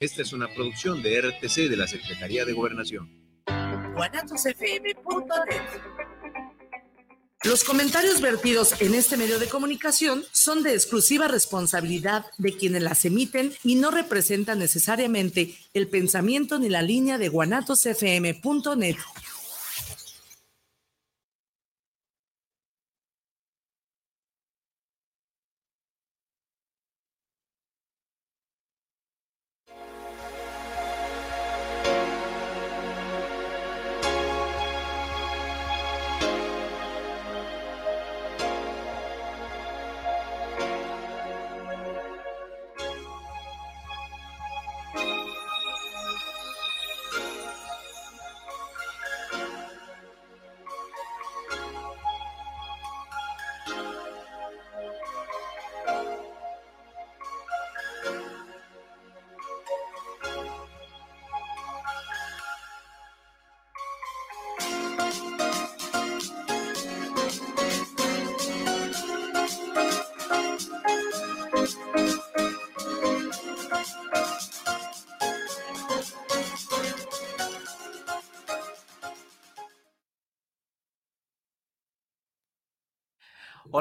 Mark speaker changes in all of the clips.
Speaker 1: Esta es una producción de RTC de la Secretaría de Gobernación.
Speaker 2: Los comentarios vertidos en este medio de comunicación son de exclusiva responsabilidad de quienes las emiten y no representan necesariamente el pensamiento ni la línea de guanatosfm.net.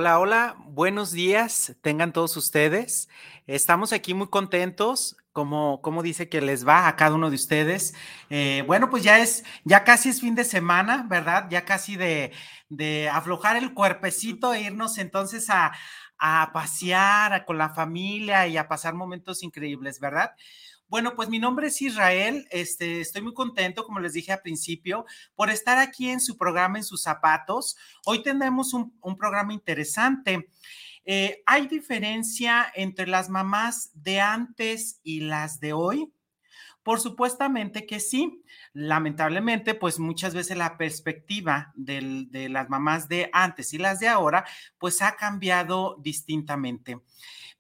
Speaker 3: Hola, hola, buenos días, tengan todos ustedes. Estamos aquí muy contentos, como, como dice que les va a cada uno de ustedes. Eh, bueno, pues ya es, ya casi es fin de semana, ¿verdad? Ya casi de, de aflojar el cuerpecito e irnos entonces a, a pasear con la familia y a pasar momentos increíbles, ¿verdad? Bueno, pues mi nombre es Israel. Este, estoy muy contento, como les dije al principio, por estar aquí en su programa En sus zapatos. Hoy tendremos un, programa interesante. Eh, ¿Hay diferencia entre las mamás de antes y las de hoy? Por supuestamente que sí. Lamentablemente, pues muchas veces la perspectiva de las mamás de antes y las de ahora, pues ha cambiado distintamente.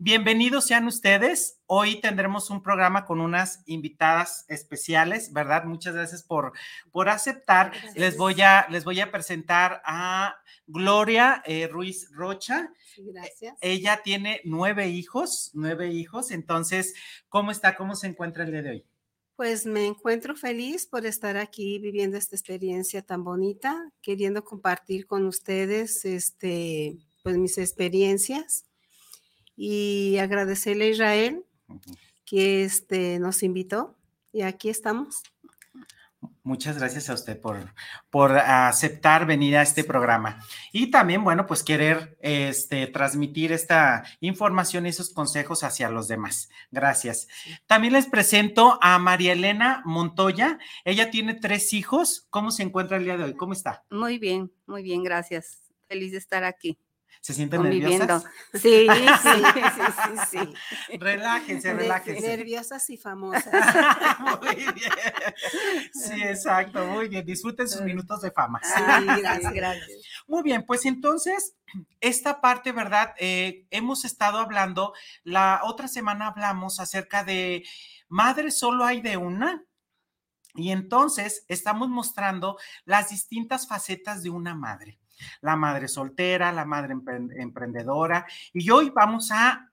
Speaker 3: Bienvenidos sean ustedes. Hoy tendremos un programa con unas invitadas especiales, ¿verdad? Muchas gracias por, por aceptar. Les voy, a, les voy a presentar a Gloria eh, Ruiz Rocha.
Speaker 4: Sí, gracias.
Speaker 3: Ella tiene nueve hijos, nueve hijos. Entonces, ¿cómo está? ¿Cómo se encuentra el día de hoy?
Speaker 4: Pues me encuentro feliz por estar aquí viviendo esta experiencia tan bonita, queriendo compartir con ustedes este, pues mis experiencias y agradecerle a Israel que este, nos invitó y aquí estamos.
Speaker 3: Muchas gracias a usted por, por aceptar venir a este programa. Y también, bueno, pues querer este, transmitir esta información y esos consejos hacia los demás. Gracias. También les presento a María Elena Montoya. Ella tiene tres hijos. ¿Cómo se encuentra el día de hoy? ¿Cómo está?
Speaker 5: Muy bien, muy bien, gracias. Feliz de estar aquí.
Speaker 3: ¿Se sienten nerviosas?
Speaker 4: Sí, sí, sí, sí,
Speaker 3: Relájense, relájense.
Speaker 4: Nerviosas y famosas.
Speaker 3: muy bien. Sí, exacto, muy bien. Disfruten sus minutos de fama.
Speaker 4: Sí, gracias, gracias.
Speaker 3: Muy bien, pues entonces, esta parte, ¿verdad? Eh, hemos estado hablando, la otra semana hablamos acerca de madre solo hay de una. Y entonces estamos mostrando las distintas facetas de una madre la madre soltera, la madre emprendedora. Y hoy vamos a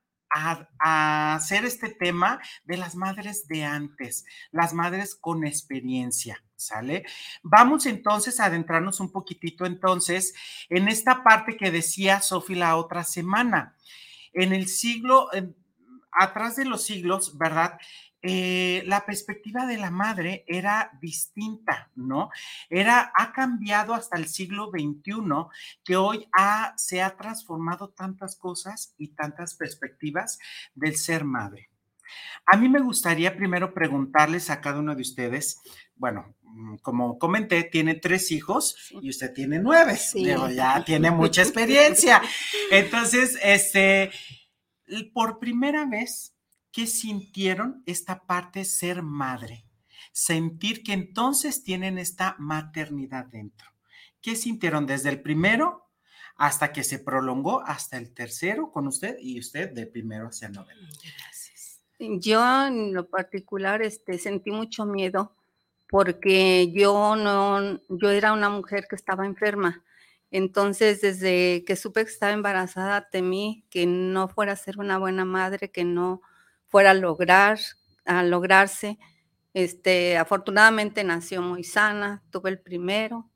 Speaker 3: hacer este tema de las madres de antes, las madres con experiencia, ¿sale? Vamos entonces a adentrarnos un poquitito entonces en esta parte que decía Sofi la otra semana. En el siglo, atrás de los siglos, ¿verdad? Eh, la perspectiva de la madre era distinta, ¿no? Era, ha cambiado hasta el siglo XXI, que hoy ha, se ha transformado tantas cosas y tantas perspectivas del ser madre. A mí me gustaría primero preguntarles a cada uno de ustedes, bueno, mm, como comenté, tiene tres hijos y usted tiene nueve, ya tiene mucha experiencia. Entonces, este, por primera vez, ¿qué sintieron esta parte ser madre? Sentir que entonces tienen esta maternidad dentro. ¿Qué sintieron desde el primero hasta que se prolongó hasta el tercero con usted y usted de primero hacia noveno?
Speaker 5: Gracias. Yo en lo particular este, sentí mucho miedo porque yo no, yo era una mujer que estaba enferma. Entonces, desde que supe que estaba embarazada, temí que no fuera a ser una buena madre, que no fuera a lograr a lograrse. Este, afortunadamente nació muy sana, tuve el primero,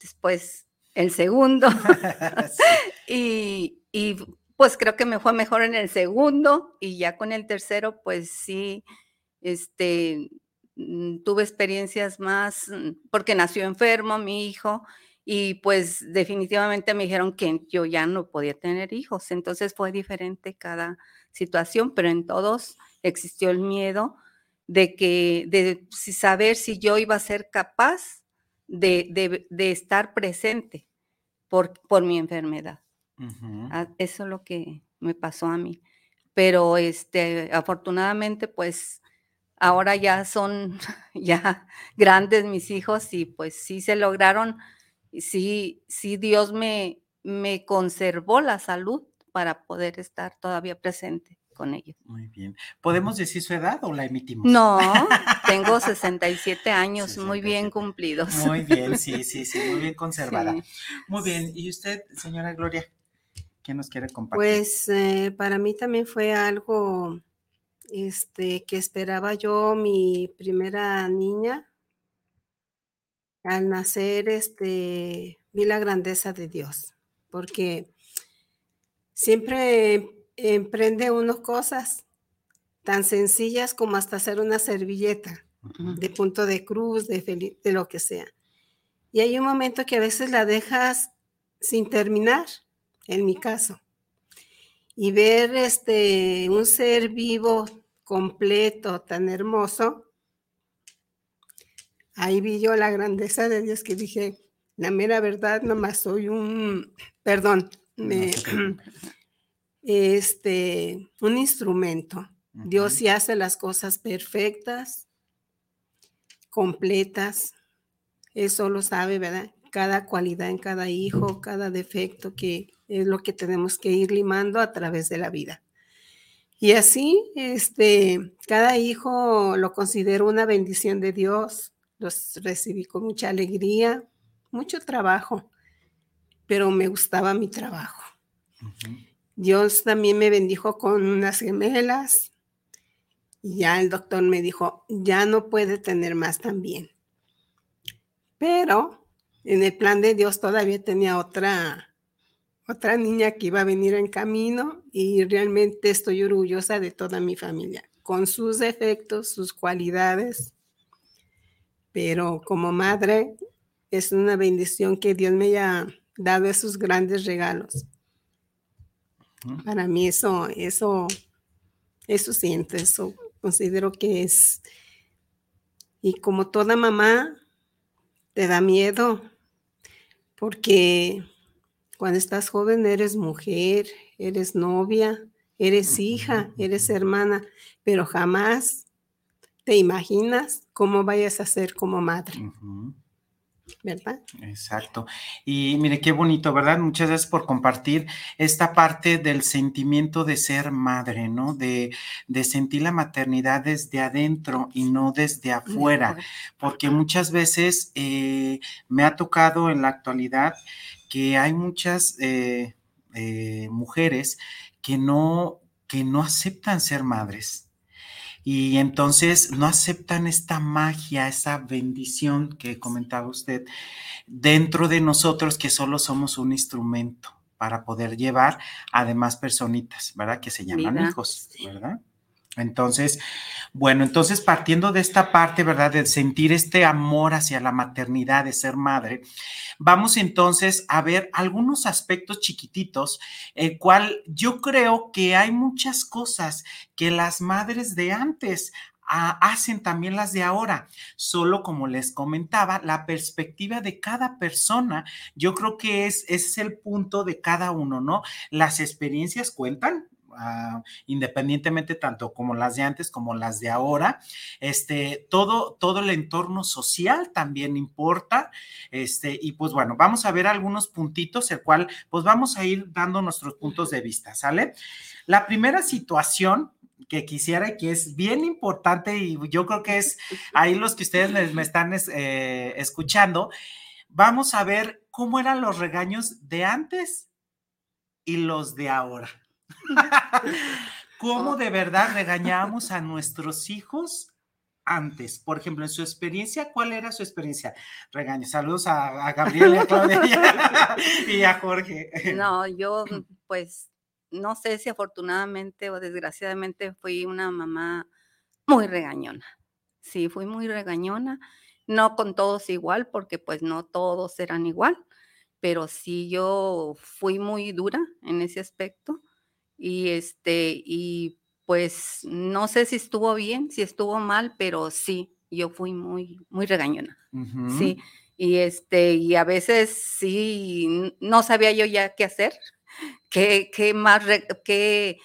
Speaker 5: después el segundo. y, y, pues creo que me fue mejor en el segundo y ya con el tercero, pues sí, este, mm, tuve experiencias más, mm, porque nació enfermo mi hijo y pues definitivamente me dijeron que yo ya no podía tener hijos, entonces fue diferente cada situación, pero en todos existió el miedo de que, de saber si yo iba a ser capaz de, de estar presente por, por mi enfermedad. Ah, eso es lo que me pasó a mí. Pero este, afortunadamente, pues ahora ya son ya grandes mis hijos y pues sí se lograron, sí, sí Dios me, me conservó la salud para poder estar todavía presente con ellos.
Speaker 3: Muy bien. ¿Podemos decir su edad o la emitimos?
Speaker 5: No, tengo 67 años, muy bien cumplidos.
Speaker 3: Muy bien, sí, sí, sí, muy bien conservada. Muy bien. ¿Y usted, señora Gloria? ¿Qué nos quiere compartir?
Speaker 4: Pues eh, para mí también fue algo este, que esperaba yo, mi primera niña. Al nacer, este, vi la grandeza de Dios, porque siempre emprende uno cosas tan sencillas como hasta hacer una servilleta de punto de cruz, de, de lo que sea. Y hay un momento que a veces la dejas sin terminar en mi caso. Y ver este, un ser vivo, completo, tan hermoso, ahí vi yo la grandeza de Dios que dije, la mera verdad, nomás soy un, perdón, este, un instrumento. Dios sí hace las cosas perfectas, completas. Eso lo sabe, ¿verdad? Cada cualidad en cada hijo, cada defecto que es lo que tenemos que ir limando a través de la vida. Y así, este, cada hijo lo considero una bendición de Dios. Los recibí con mucha alegría, mucho trabajo, pero me gustaba mi trabajo. Dios también me bendijo con unas gemelas. Y ya el doctor me dijo, ya no puede tener más también. Pero en el plan de Dios todavía tenía otra otra niña que iba a venir en camino y realmente estoy orgullosa de toda mi familia, con sus defectos, sus cualidades, pero como madre es una bendición que Dios me haya dado esos grandes regalos. Para mí eso, eso, eso siento, eso considero que es. Y como toda mamá, te da miedo, porque cuando estás joven eres mujer, eres novia, eres hija, eres hermana, pero jamás te imaginas cómo vayas a ser como madre. ¿Verdad?
Speaker 3: Exacto. Y mire, qué bonito, ¿verdad? Muchas gracias por compartir esta parte del sentimiento de ser madre, ¿no? De, de sentir la maternidad desde adentro y no desde afuera, porque muchas veces eh, me ha tocado en la actualidad que hay muchas eh, eh, mujeres que no, que no aceptan ser madres. Y entonces no aceptan esta magia, esa bendición que comentaba usted dentro de nosotros que solo somos un instrumento para poder llevar a demás personitas, ¿verdad? Que se llaman hijos, ¿verdad? Entonces, bueno, entonces partiendo de esta parte, ¿verdad? De sentir este amor hacia la maternidad, de ser madre, vamos entonces a ver algunos aspectos chiquititos, el cual yo creo que hay muchas cosas que las madres de antes ah, hacen también las de ahora. Solo como les comentaba, la perspectiva de cada persona, yo creo que es, es el punto de cada uno, ¿no? Las experiencias cuentan, Ah, independientemente tanto como las de antes como las de ahora. Este, todo, todo el entorno social también importa. Este, y pues bueno, vamos a ver algunos puntitos, el cual pues vamos a ir dando nuestros puntos de vista, ¿sale? La primera situación que quisiera que es bien importante y yo creo que es ahí los que ustedes me, están eh, escuchando, vamos a ver cómo eran los regaños de antes y los de ahora. cómo de verdad regañamos a nuestros hijos antes. Por ejemplo, en su experiencia, ¿cuál era su experiencia? Regaño. Saludos a, a Gabriela, a Claudia y a Jorge.
Speaker 5: No, yo pues no sé si afortunadamente o desgraciadamente fui una mamá muy regañona. Sí, fui muy regañona. No con todos igual, porque pues no todos eran igual, pero sí yo fui muy dura en ese aspecto. Y este, y pues no sé si estuvo bien, si estuvo mal, pero sí, yo fui muy, muy regañona. Sí. Y este, y a veces sí, no sabía yo ya qué hacer, qué, qué más, qué,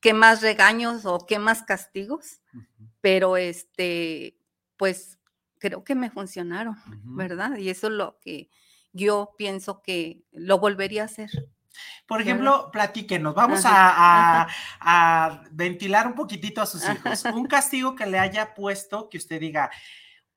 Speaker 5: qué más regaños o qué más castigos, pero este, pues creo que me funcionaron, ¿verdad? Y eso es lo que yo pienso que lo volvería a hacer.
Speaker 3: Por ejemplo, platíquenos, vamos a, a, ventilar un poquitito a sus hijos. Un castigo que le haya puesto, que usted diga,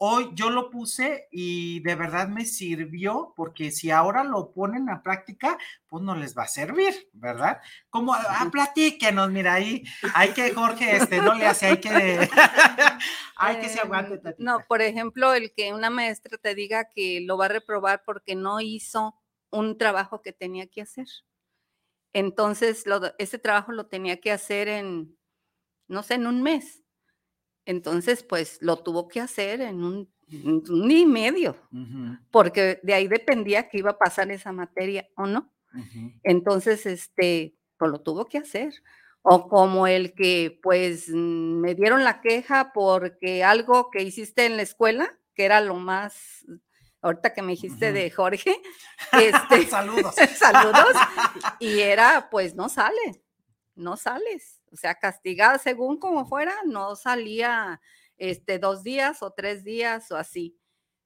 Speaker 3: Hoy yo lo puse y de verdad me sirvió porque si ahora lo ponen a práctica, pues no les va a servir, ¿verdad? Como, ah, platíquenos, mira, ahí hay que, Jorge, este, no le hace, hay que, hay que se aguante.
Speaker 5: Em, no, por ejemplo, el que una maestra te diga que lo va a reprobar porque no hizo un trabajo que tenía que hacer. Entonces, ese trabajo lo tenía que hacer en, no sé, en un mes entonces, pues lo tuvo que hacer en un, ni y medio, porque de ahí dependía que iba a pasar esa materia o no. Entonces, este, pues lo tuvo que hacer. O como el que, pues, me dieron la queja porque algo que hiciste en la escuela, que era lo más, ahorita que me dijiste de Jorge, este,
Speaker 3: saludos.
Speaker 5: saludos, y era, pues, no sale, no sales o sea, castigada según como fuera, no salía este, dos días o tres días o así.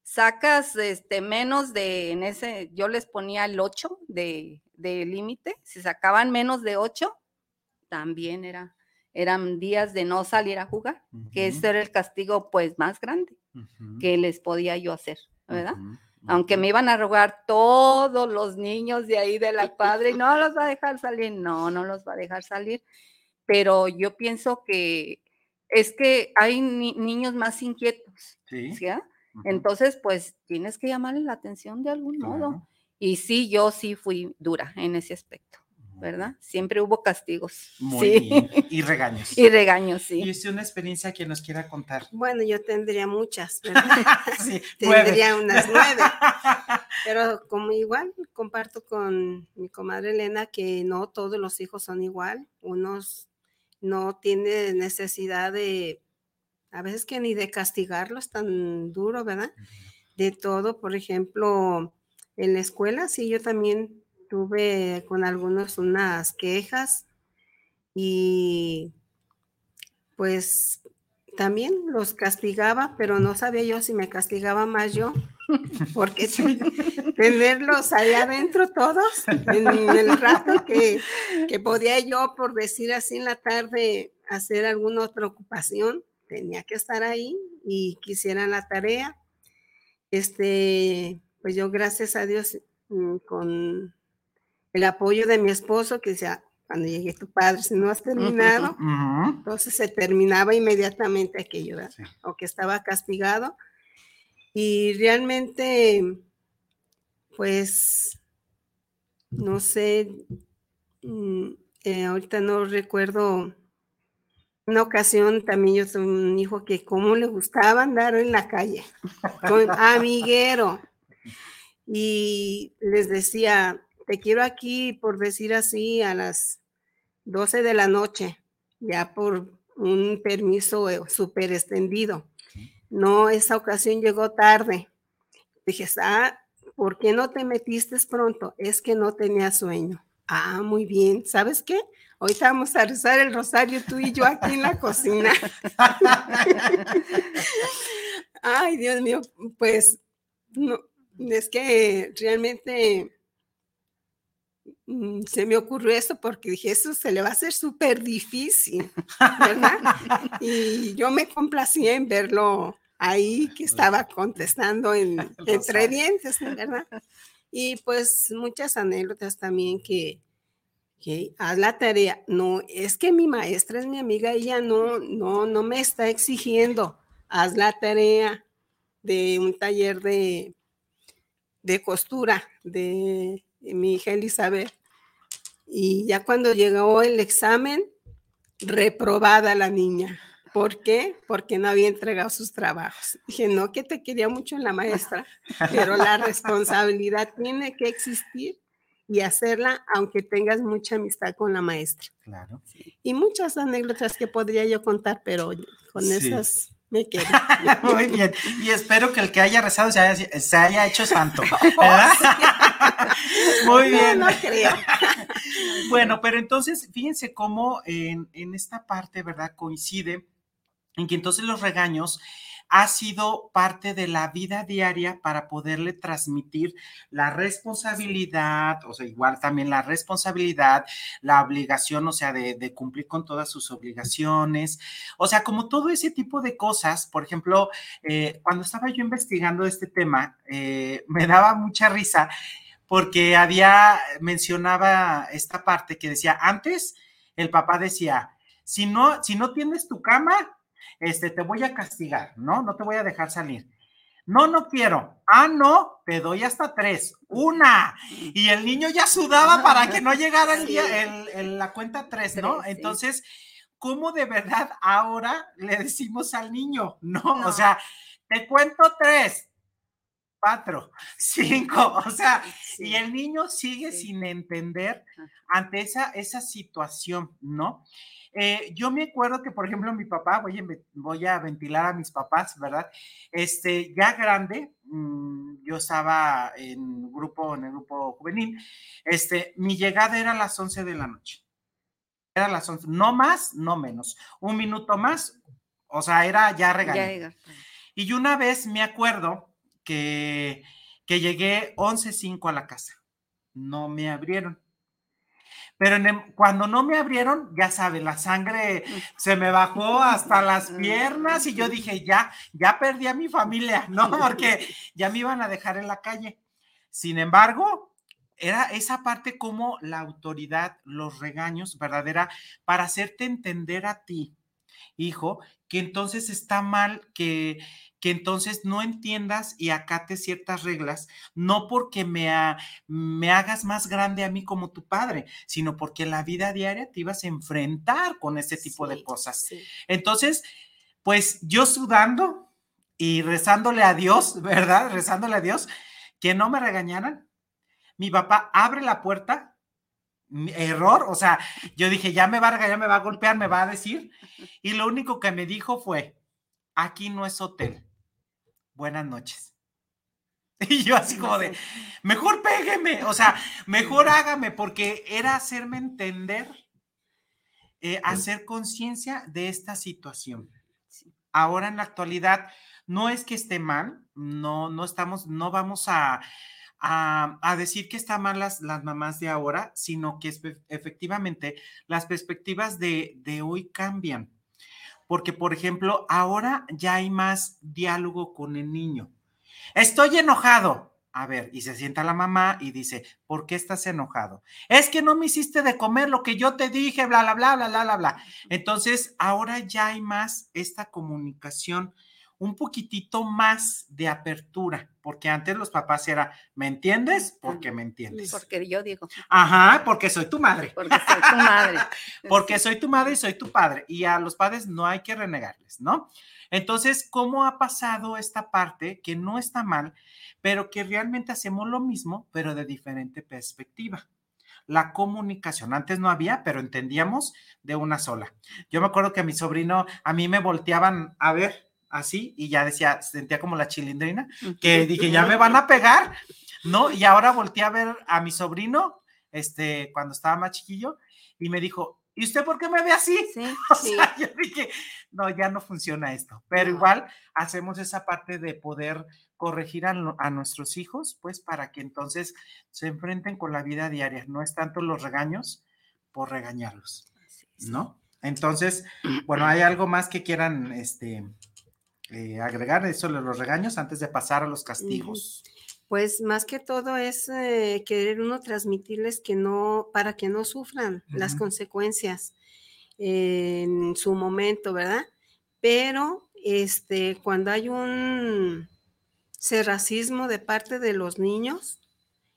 Speaker 5: Sacas este, menos de, en ese, yo les ponía el 8 de, límite, si sacaban menos de 8, también era, eran días de no salir a jugar, que ese era el castigo pues más grande que les podía yo hacer, ¿verdad? Aunque me iban a rogar todos los niños de ahí de la cuadra y no los va a dejar salir, no, no los va a dejar salir pero yo pienso que es que hay niños más inquietos, ¿sí? Entonces, pues tienes que llamarle la atención de algún modo. Y sí, yo sí fui dura en ese aspecto, ¿verdad? Siempre hubo castigos.
Speaker 3: Muy sí. bien. Y regaños.
Speaker 5: y regaños, sí.
Speaker 3: ¿Y usted una experiencia que nos quiera contar?
Speaker 4: Bueno, yo tendría muchas, ¿verdad? sí, tendría unas nueve. Pero como igual, comparto con mi comadre Elena que no todos los hijos son igual. Unos no tiene necesidad de, a veces que ni de castigarlos tan duro, ¿verdad? De todo, por ejemplo, en la escuela, sí, yo también tuve con algunos unas quejas y pues también los castigaba, pero no sabía yo si me castigaba más yo, porque tenerlos ahí adentro todos, en el rato que, que, podía yo, por decir así, en la tarde hacer alguna otra ocupación, tenía que estar ahí y quisieran la tarea. Este, pues yo, gracias a Dios, mm, con el apoyo de mi esposo, que decía, cuando llegue tu padre, si no has terminado, entonces se terminaba inmediatamente aquello, o que estaba castigado. Y realmente, pues, no sé, mm, eh, ahorita no recuerdo una ocasión también yo tuve un hijo que como le gustaba andar en la calle, con amiguero. Y les decía, te quiero aquí, por decir así, a las 12 de la noche, ya por un permiso eh, súper extendido. No, esa ocasión llegó tarde. Dije, ah, ¿por qué no te metiste pronto? Es que no tenía sueño. Ah, muy bien. ¿Sabes qué? Ahorita vamos a rezar el rosario tú y yo aquí en la cocina. Ay, Dios mío, pues no, es que realmente se me ocurrió eso porque dije, eso se le va a hacer súper difícil, ¿verdad? y yo me complací en verlo ahí que estaba contestando en, entre dientes, ¿verdad? Y pues muchas anécdotas también que, haz la tarea. No, es que mi maestra es mi amiga, ella no, no, no me está exigiendo. Haz la tarea de un taller de, de costura de mi hija Elizabeth. Y ya cuando llegó el examen, reprobada la niña. ¿Por qué? Porque no había entregado sus trabajos. Dije, no, que te quería mucho la maestra, pero la responsabilidad tiene que existir y hacerla aunque tengas mucha amistad con la maestra.
Speaker 3: Claro.
Speaker 4: Y muchas anécdotas que podría yo contar, pero con
Speaker 3: Sí.
Speaker 4: esas me quedo.
Speaker 3: Muy bien. Y espero que el que haya rezado se haya, se haya hecho santo. ¿verdad? Muy bien.
Speaker 4: No, no creo.
Speaker 3: Bueno, pero entonces, fíjense cómo en, en esta parte, ¿verdad? Coincide en que entonces los regaños ha sido parte de la vida diaria para poderle transmitir la responsabilidad, o sea, igual también la responsabilidad, la obligación, o sea, de, de cumplir con todas sus obligaciones, o sea, como todo ese tipo de cosas, por ejemplo, eh, cuando estaba yo investigando este tema, eh, me daba mucha risa porque había, mencionaba esta parte que decía, antes el papá decía, si no, si no tienes tu cama, este, te voy a castigar, ¿no? No te voy a dejar salir. No, no quiero. Ah, no, te doy hasta tres. Una. Y el niño ya sudaba para que no llegara el día, el, el- la cuenta tres, ¿no? Entonces, ¿cómo de verdad ahora le decimos al niño? No,
Speaker 5: No.
Speaker 3: o sea, te cuento tres, cuatro, cinco, o sea, y el niño sigue
Speaker 5: sí.
Speaker 3: sin entender ante esa, esa situación, ¿no? Eh, yo me acuerdo que, por ejemplo, mi papá, voy a, voy a ventilar a mis papás, ¿verdad? Este, ya grande, mm, yo estaba en grupo, en el grupo juvenil, este, mi llegada era a las 11 de la noche. Era a las 11, no más, no menos. Un minuto más, o sea, era ya
Speaker 5: llega.
Speaker 3: Y una vez me acuerdo que, que llegué 11.05 a la casa. No me abrieron. Pero en el- cuando no me abrieron, ya sabe, la sangre se me bajó hasta las piernas y yo dije, ya, ya perdí a mi familia, ¿no? Porque ya me iban a dejar en la calle. Sin embargo, era esa parte como la autoridad, los regaños, verdadera, para hacerte entender a ti, hijo, que entonces está mal que, que entonces no entiendas y acates ciertas reglas, no porque me, ha- me hagas más grande a mí como tu padre, sino porque en la vida diaria te ibas a enfrentar con ese tipo de cosas.
Speaker 4: sí.
Speaker 3: Entonces, pues yo sudando y rezándole a Dios, ¿verdad? Rezándole a Dios, que no me regañaran. Mi papá abre la puerta, error, o sea, yo dije, ya me va a regañar, me va a golpear, me va a decir, y lo único que me dijo fue, aquí no es hotel. Buenas noches. Y yo así como de, mejor pégueme, o sea, mejor hágame, porque era hacerme entender, eh, hacer conciencia de esta situación. Ahora en la actualidad, no es que esté mal, no, no estamos, no vamos a, a, a decir que están mal las, las mamás de ahora, sino que efectivamente las perspectivas de, de hoy cambian. Porque, por ejemplo, ahora ya hay más diálogo con el niño. Estoy enojado. A ver, y se sienta la mamá y dice, ¿por qué estás enojado? Es que no me hiciste de comer lo que yo te dije, bla, bla, bla, bla, bla, bla, bla. Entonces, ahora ya hay más esta comunicación, un poquitito más de apertura, porque antes los papás era, ¿me entiendes? Porque me entiendes.
Speaker 5: Porque yo digo,
Speaker 3: Ajá, porque soy tu madre.
Speaker 5: porque soy tu madre.
Speaker 3: Porque soy tu madre y soy tu padre. Y a los padres no hay que renegarles, ¿no? Entonces, ¿cómo ha pasado esta parte que no está mal, pero que realmente hacemos lo mismo, pero de diferente perspectiva? La comunicación. Antes no había, pero entendíamos de una sola. Yo me acuerdo que a mi sobrino, a mí me volteaban a ver así y ya decía, sentía como la chilindrina, que dije, ya me van a pegar, ¿no? Y ahora volteé a ver a mi sobrino, este, cuando estaba más chiquillo, y me dijo, ¿y usted por qué me ve así?
Speaker 5: Sí,
Speaker 3: O
Speaker 4: Sí.
Speaker 3: sea, yo dije, no, ya no funciona esto. Pero
Speaker 4: No.
Speaker 3: igual hacemos esa parte de poder corregir a, a nuestros hijos, pues para que entonces se enfrenten con la vida diaria. No es tanto los regaños por regañarlos, ¿no? Entonces, bueno, ¿hay algo más que quieran este, eh, agregar eso de los regaños antes de pasar a los castigos?
Speaker 4: Pues más que todo es eh, querer uno transmitirles que no, para que no sufran las consecuencias en su momento, ¿verdad? Pero este, cuando hay un racismo de parte de los niños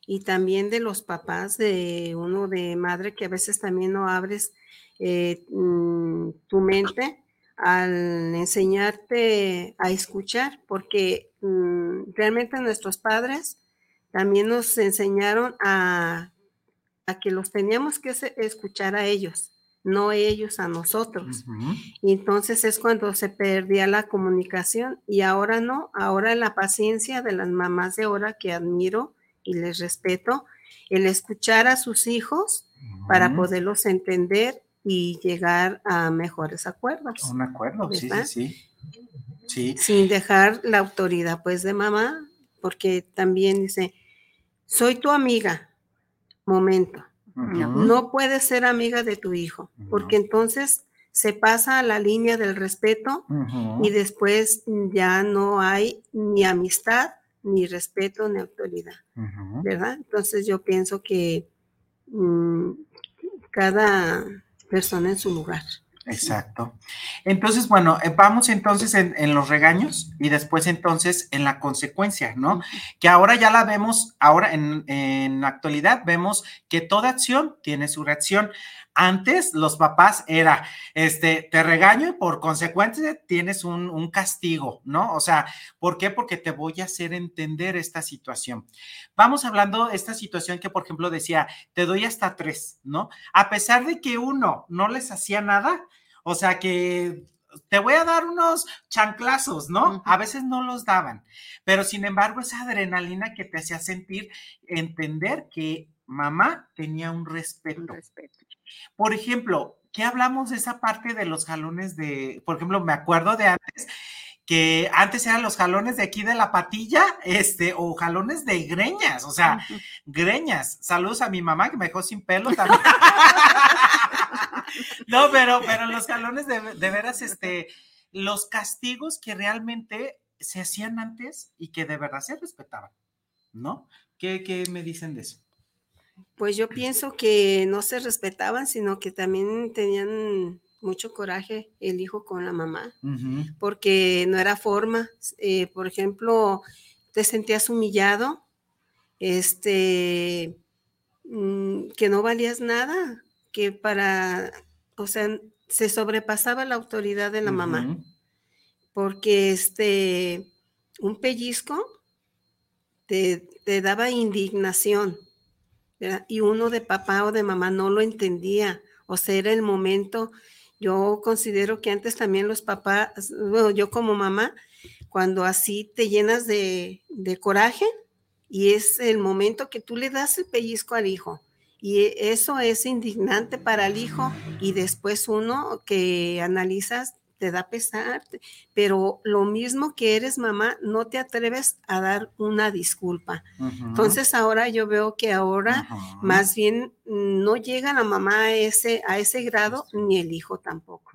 Speaker 4: y también de los papás, de uno de madre, que a veces también no abres eh, mm, tu mente al enseñarte a escuchar, porque mm, realmente nuestros padres también nos enseñaron a, a que los teníamos que escuchar a ellos, no ellos a nosotros. Y entonces es cuando se perdía la comunicación y ahora no, ahora la paciencia de las mamás de ahora que admiro y les respeto, el escuchar a sus hijos para poderlos entender y llegar a mejores acuerdos,
Speaker 3: Un acuerdo, sí, sí, sí. Sí.
Speaker 4: sin dejar la autoridad pues de mamá, porque también dice, soy tu amiga, momento, no puedes ser amiga de tu hijo, porque entonces se pasa a la línea del respeto y después ya no hay ni amistad, ni respeto, ni autoridad. ¿verdad? Entonces yo pienso que mm, cada persona en su lugar.
Speaker 3: Exacto. Entonces, bueno, eh, vamos entonces en, en los regaños y después entonces en la consecuencia, ¿no? Que ahora ya la vemos, ahora en, en la actualidad vemos que toda acción tiene su reacción. Antes los papás era, este, te regaño y por consecuencia tienes un, un castigo, ¿no? O sea, ¿por qué? Porque te voy a hacer entender esta situación. Vamos hablando de esta situación que, por ejemplo, decía, te doy hasta tres, ¿no? A pesar de que uno no les hacía nada, o sea que te voy a dar unos chanclazos, ¿no? A veces no los daban, pero sin embargo esa adrenalina que te hacía sentir, entender que mamá tenía un
Speaker 5: Un
Speaker 3: respeto. Por ejemplo, ¿qué hablamos de esa parte de los jalones de, por ejemplo, me acuerdo de antes, que antes eran los jalones de aquí de la patilla, este, o jalones de greñas, o sea, greñas. Saludos a mi mamá que me dejó sin pelo también. no, pero, pero los jalones de, de veras, este, los castigos que realmente se hacían antes y que de verdad se respetaban, ¿no? ¿Qué, qué me dicen de eso?
Speaker 4: Pues yo pienso que no se respetaban, sino que también tenían mucho coraje el hijo con la mamá, porque no era forma. Eh, por ejemplo, te sentías humillado, este, mm, que no valías nada, que para, o sea, se sobrepasaba la autoridad de la mamá, porque este, un pellizco te, te daba indignación, Y uno de papá o de mamá no lo entendía, o sea, era el momento. Yo considero que antes también los papás, bueno, yo como mamá, cuando así te llenas de, de coraje y es el momento que tú le das el pellizco al hijo. Y e- eso es indignante para el hijo y después uno que analizas te da pesar, pero lo mismo que eres mamá, no te atreves a dar una disculpa. Entonces ahora yo veo que ahora más bien no llega la mamá a ese, a ese grado, ni el hijo tampoco.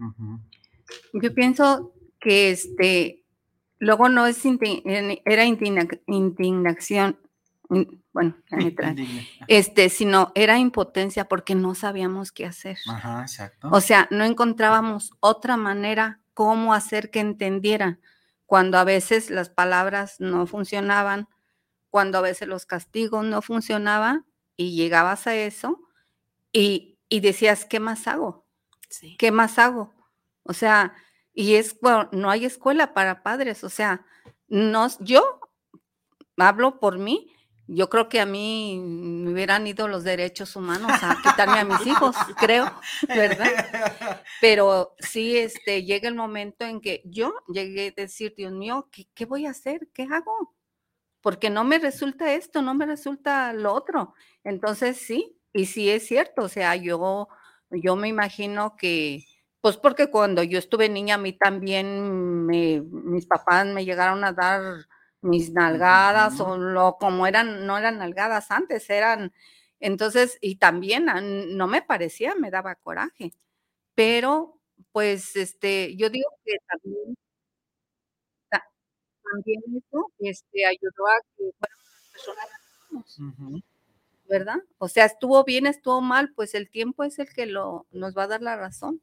Speaker 5: Yo pienso que este, luego no es, era indigna- indignación, in- bueno,
Speaker 3: indigna.
Speaker 5: este, sino era impotencia porque no sabíamos qué hacer.
Speaker 3: Ajá, exacto.
Speaker 5: O sea, no encontrábamos otra manera cómo hacer que entendieran cuando a veces las palabras no funcionaban, cuando a veces los castigos no funcionaban y llegabas a eso y, y decías, ¿qué más hago?
Speaker 4: Sí.
Speaker 5: ¿Qué más hago? O sea, y es, bueno, no hay escuela para padres, o sea, no, yo hablo por mí, yo creo que a mí me hubieran ido los derechos humanos a quitarme a mis hijos, creo, ¿verdad? Pero sí, este, llega el momento en que yo llegué a decir, Dios mío, ¿qué, qué voy a hacer? ¿Qué hago? Porque no me resulta esto, no me resulta lo otro. Entonces, sí, y sí es cierto, o sea, yo, yo me imagino que, pues porque cuando yo estuve niña, a mí también me, mis papás me llegaron a dar mis nalgadas o lo como eran, no eran nalgadas antes, eran, entonces, y también no me parecía, me daba coraje pero pues este, yo digo que también, ta- también eso este, ayudó a que fuéramos personas. ¿Verdad? O sea, estuvo bien, estuvo mal, pues el tiempo es el que lo, nos va a dar la razón.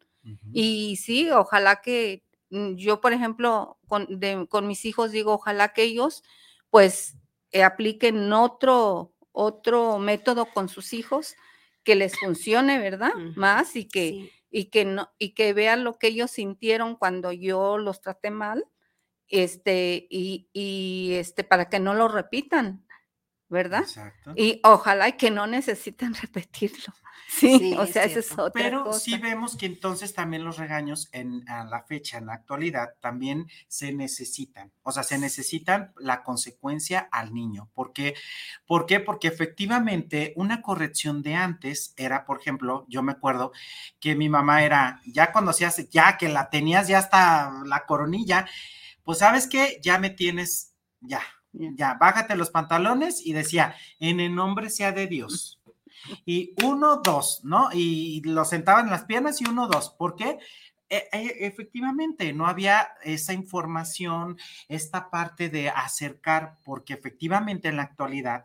Speaker 5: Y sí, ojalá que yo, por ejemplo, con, con mis hijos digo, ojalá que ellos pues eh, apliquen otro, otro método con sus hijos que les funcione, ¿verdad? Más y que, y que no, y que vean lo que ellos sintieron cuando yo los traté mal, este, y, y este, para que no lo repitan, ¿verdad? Exacto. Y ojalá que no necesiten repetirlo. Sí, o sea, eso es otra
Speaker 3: Pero sí vemos que entonces también los regaños en a la fecha, en la actualidad, también se necesitan. O sea, se necesitan la consecuencia al niño. ¿Por qué? ¿Por qué? Porque efectivamente una corrección de antes era, por ejemplo, yo me acuerdo que mi mamá era, ya cuando hacías, ya que la tenías ya hasta la coronilla, pues sabes qué, ya me tienes, ya, ya, bájate los pantalones y decía, en el nombre sea de Dios y uno, dos, ¿no? Y lo sentaban en las piernas y uno, dos. ¿Por qué? E, e, efectivamente, no había esa información, esta parte de acercar, porque efectivamente en la actualidad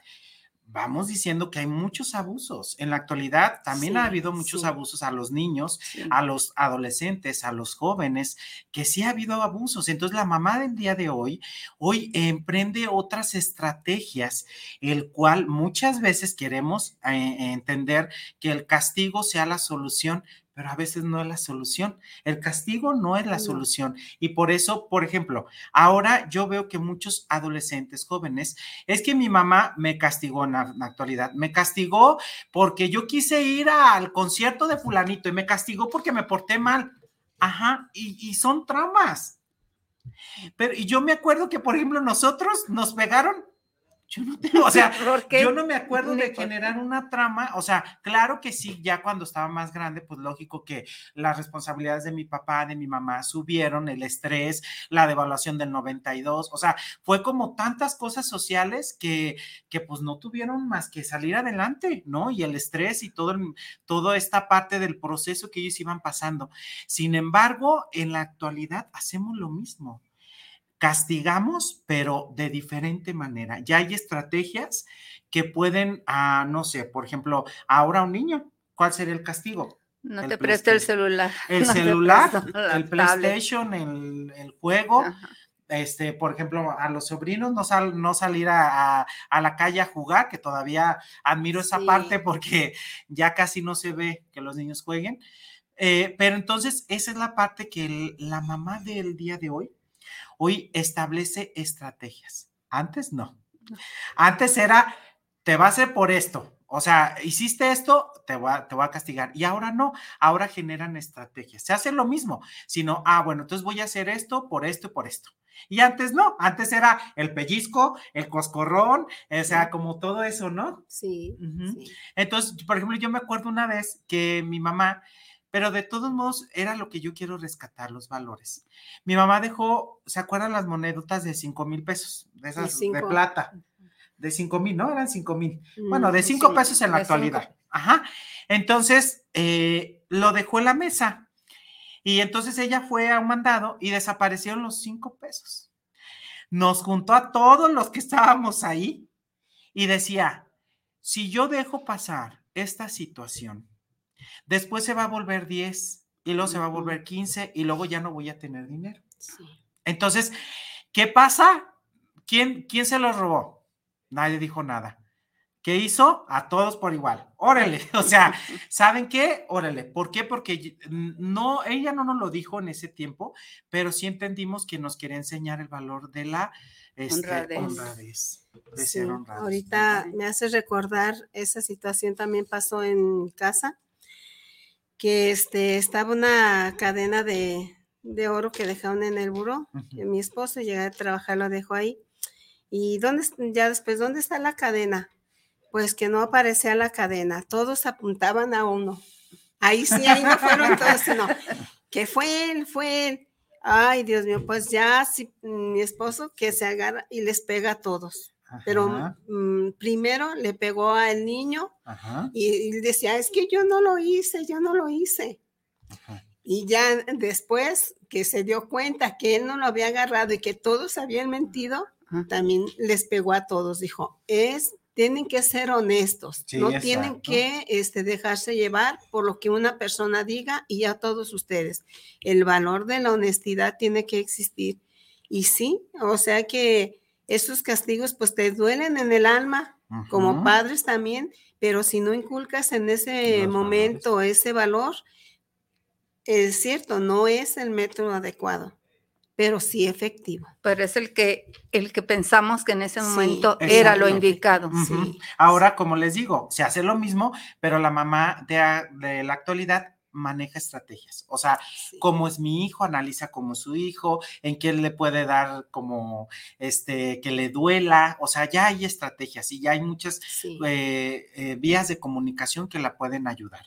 Speaker 3: vamos diciendo que hay muchos abusos. En la actualidad también ha habido muchos abusos a los niños, a los adolescentes, a los jóvenes, que sí ha habido abusos. Entonces la mamá del día de hoy, hoy emprende otras estrategias, el cual muchas veces queremos eh, entender que el castigo sea la solución, pero a veces no es la solución. El castigo no es la solución. Y por eso, por ejemplo, ahora yo veo que muchos adolescentes jóvenes, es que mi mamá me castigó en la, actualidad, me castigó porque yo quise ir al concierto de fulanito y me castigó porque me porté mal. Ajá, y, y son traumas. Pero y yo me acuerdo que, por ejemplo, nosotros nos pegaron yo no tengo, o sea, yo no me acuerdo de generar una trama, o sea, claro que sí, ya cuando estaba más grande, pues lógico que las responsabilidades de mi papá, de mi mamá subieron, el estrés, la devaluación del 92, o sea, fue como tantas cosas sociales que, que pues no tuvieron más que salir adelante, ¿no? Y el estrés y todo, toda esta parte del proceso que ellos iban pasando. Sin embargo, en la actualidad hacemos lo mismo castigamos, pero de diferente manera. Ya hay estrategias que pueden, ah, no sé, por ejemplo, ahora un niño, ¿cuál sería el castigo?
Speaker 5: No te preste el celular.
Speaker 3: El celular, el PlayStation, el, juego. Este, por ejemplo, a los sobrinos no, sal, no salir a, la calle a jugar, que todavía admiro esa parte porque ya casi no se ve que los niños jueguen. Eh, pero entonces, esa es la parte que la mamá del día de hoy Hoy establece estrategias. Antes no. Antes era, te va a hacer por esto. O sea, hiciste esto, te voy, a, te voy a castigar. Y ahora no, ahora generan estrategias. Se hace lo mismo, sino, ah, bueno, entonces voy a hacer esto por esto y por esto. Y antes no, antes era el pellizco, el coscorrón, o sea, como todo eso, ¿no?
Speaker 4: Sí, sí.
Speaker 3: Entonces, por ejemplo, yo me acuerdo una vez que mi mamá pero de todos modos era lo que yo quiero rescatar, los valores. Mi mamá dejó, ¿se acuerdan las monedotas de 5 mil pesos? De esas de, plata. De 5 mil, ¿no? Eran 5 mil. bueno, de 5 mm, pesos en la actualidad. Ajá. Entonces, eh, lo dejó en la mesa. Y entonces ella fue a un mandado y desaparecieron los 5 pesos. Nos juntó a todos los que estábamos ahí y decía, si yo dejo pasar esta situación, Después se va a volver 10 y luego se va a volver 15 y luego ya no voy a tener dinero. Entonces, ¿qué pasa? ¿Quién, ¿Quién se los robó? Nadie dijo nada. ¿Qué hizo? A todos por igual. Órale. O sea, ¿saben qué? Órale. ¿Por qué? Porque no, ella no nos lo dijo en ese tiempo, pero sí entendimos que nos quería enseñar el valor de la este, honradez.
Speaker 4: Ahorita me hace recordar esa situación también pasó en casa que este, estaba una cadena de, oro que dejaron en el buró. Mi esposo llega a trabajar, lo dejó ahí. Y dónde, ya después, ¿dónde está la cadena? Pues que no aparecía la cadena, todos apuntaban a uno. Ahí sí, ahí no fueron todos, sino que fue él, fue él. Ay, Dios mío, pues ya si, mi esposo que se agarra y les pega a todos. Pero mm, primero le pegó al niño y, decía, es que yo no lo hice, yo no lo hice. Y ya después que se dio cuenta que él no lo había agarrado y que todos habían mentido, también les pegó a todos, dijo, es, tienen que ser honestos,
Speaker 3: Sí,
Speaker 4: no tienen que este, dejarse llevar por lo que una persona diga y a todos ustedes. El valor de la honestidad tiene que existir. Y sí, o sea que esos castigos pues te duelen en el alma, como padres también, pero si no inculcas en ese
Speaker 3: Los
Speaker 4: momento ese valor, es cierto, no es el método adecuado, pero sí efectivo.
Speaker 5: Pero es el que, el que pensamos que en ese
Speaker 4: Sí,
Speaker 5: momento era lo indicado.
Speaker 4: Sí.
Speaker 3: Ahora, como les digo, se hace lo mismo, pero la mamá de la actualidad maneja estrategias. O sea,
Speaker 4: Sí.
Speaker 3: cómo es mi hijo, analiza cómo es su hijo, en qué le puede dar como este que le duela. O sea, ya hay estrategias y ya hay muchas
Speaker 4: Sí.
Speaker 3: eh, eh, vías de comunicación que la pueden ayudar.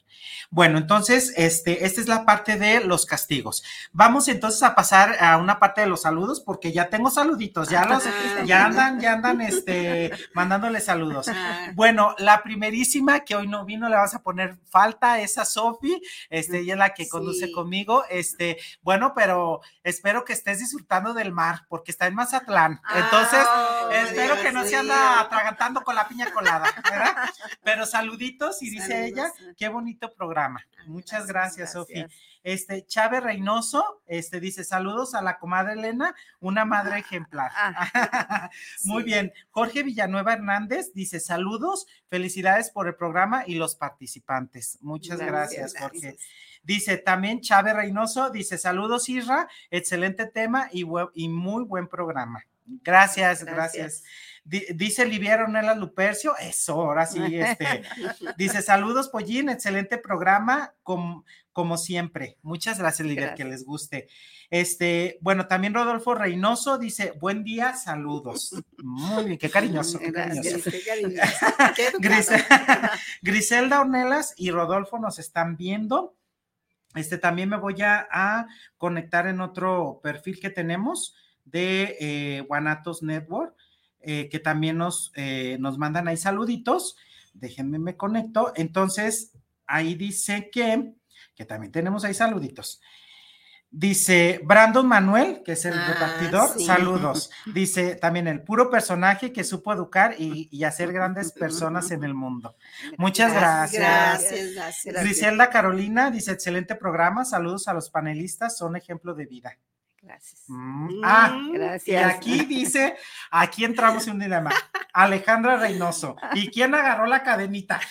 Speaker 3: Bueno, entonces, este, esta es la parte de los castigos. Vamos entonces a pasar a una parte de los saludos, porque ya tengo saluditos, ya los,
Speaker 4: Ah,
Speaker 3: ya andan, ya andan, este, mandándole saludos.
Speaker 4: Ah,
Speaker 3: Bueno, la primerísima que hoy no vino, le vas a poner falta, es a Sofi, este, ella es la que conduce
Speaker 4: Sí.
Speaker 3: conmigo, este, bueno, pero espero que estés disfrutando del mar, porque está en Mazatlán, entonces,
Speaker 4: Ah,
Speaker 3: espero que no
Speaker 4: Dios
Speaker 3: se anda atragantando con la piña colada, ¿verdad? Pero saluditos, y dice
Speaker 4: Saludos.
Speaker 3: ella, qué bonito programa, muchas gracias,
Speaker 4: gracias,
Speaker 3: Sofi. Este, Chávez Reynoso, este, dice, saludos a la comadre Elena, una madre ejemplar. Muy
Speaker 4: Sí.
Speaker 3: bien. Jorge Villanueva Hernández dice saludos, felicidades por el programa y los participantes. Muchas gracias, Jorge. Dice también Chávez Reynoso, dice saludos Isra, excelente tema y muy buen programa. Gracias, gracias. Di- dice Liviera Ornelas Lupercio, eso, ahora sí, este, dice saludos Pollín, excelente programa, com- como siempre. Muchas gracias, Liviera, que les guste. Este, bueno, también Rodolfo Reynoso dice, buen día, saludos. Muy bien, qué cariñoso, qué
Speaker 5: Gracias.
Speaker 3: cariñoso.
Speaker 4: Qué qué
Speaker 3: Griselda Ornelas y Rodolfo nos están viendo. Este también me voy a, a conectar en otro perfil que tenemos de eh, Guanatos Network, eh, que también nos, eh, nos mandan ahí saluditos. Déjenme me conecto. Entonces, ahí dice que, que también tenemos ahí saluditos. Dice Brandon Manuel, que es el
Speaker 4: Ah,
Speaker 3: repartidor,
Speaker 4: sí.
Speaker 3: saludos. Dice también el puro personaje que supo educar y, y hacer grandes personas en el mundo. Muchas gracias.
Speaker 4: Gracias, gracias.
Speaker 5: Gracias.
Speaker 3: Griselda Carolina dice excelente programa, saludos a los panelistas, son ejemplo de vida.
Speaker 5: Gracias.
Speaker 3: Mm, Ah,
Speaker 4: Mm,
Speaker 3: y
Speaker 5: Gracias.
Speaker 3: aquí dice, aquí entramos en un dilema. Alejandra Reynoso. ¿Y quién agarró la cadenita?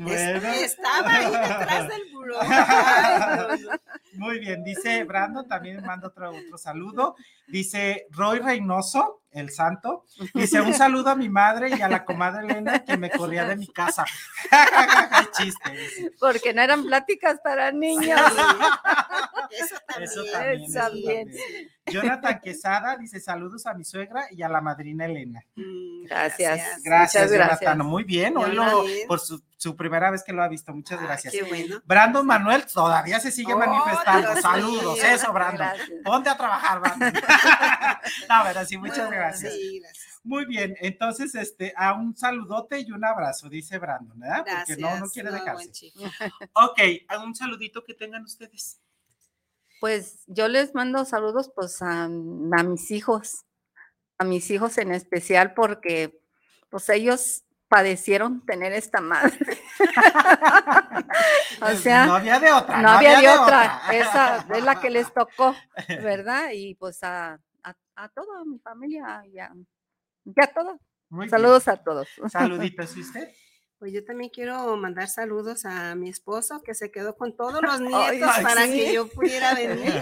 Speaker 3: Bueno.
Speaker 4: Estaba ahí detrás del buró.
Speaker 3: Muy bien, dice Brandon, también manda otro, otro saludo. Dice Roy Reynoso, el santo. Dice un saludo a mi madre y a la comadre Elena que me corría de mi casa. Chiste. dice.
Speaker 5: Porque no eran pláticas para niños.
Speaker 4: Eso también.
Speaker 3: Eso también. eso
Speaker 5: También.
Speaker 3: Jonathan Quesada dice saludos a mi suegra y a la madrina Elena.
Speaker 4: Mm,
Speaker 5: Gracias.
Speaker 3: Gracias,
Speaker 5: gracias.
Speaker 3: Jonathan. Muy bien, hoy lo-
Speaker 4: Jonathan.
Speaker 3: por su, su primera vez que lo ha visto. Muchas
Speaker 4: Ah,
Speaker 3: gracias.
Speaker 4: Qué bueno.
Speaker 3: Brandon Manuel todavía se sigue
Speaker 4: Oh,
Speaker 3: manifestando.
Speaker 4: Dios
Speaker 3: Saludos, eso, Brandon.
Speaker 5: Gracias.
Speaker 3: Ponte a trabajar, Brandon. no, pero sí, muchas
Speaker 4: Bueno,
Speaker 3: gracias.
Speaker 4: Sí, gracias.
Speaker 3: Muy bien, entonces, este, a un saludote y un abrazo, dice Brandon, ¿verdad?
Speaker 4: Gracias.
Speaker 3: Porque no, no quiere
Speaker 4: No,
Speaker 3: dejarse. Ok, a un saludito que tengan ustedes.
Speaker 5: Pues yo les mando saludos pues a, a mis hijos, a mis hijos en especial porque pues ellos padecieron tener esta madre. o sea,
Speaker 3: no había de otra.
Speaker 5: no había de otra, esa es la que les tocó, ¿verdad? Y pues a, a, a toda mi familia, ya, ya todo.
Speaker 3: Muy bien.
Speaker 5: Saludos a todos.
Speaker 3: Saluditos, ¿y usted?
Speaker 4: Pues yo también quiero mandar saludos a mi esposo que se quedó con todos los nietos
Speaker 3: ay,
Speaker 4: para
Speaker 5: sí.
Speaker 4: que yo pudiera venir.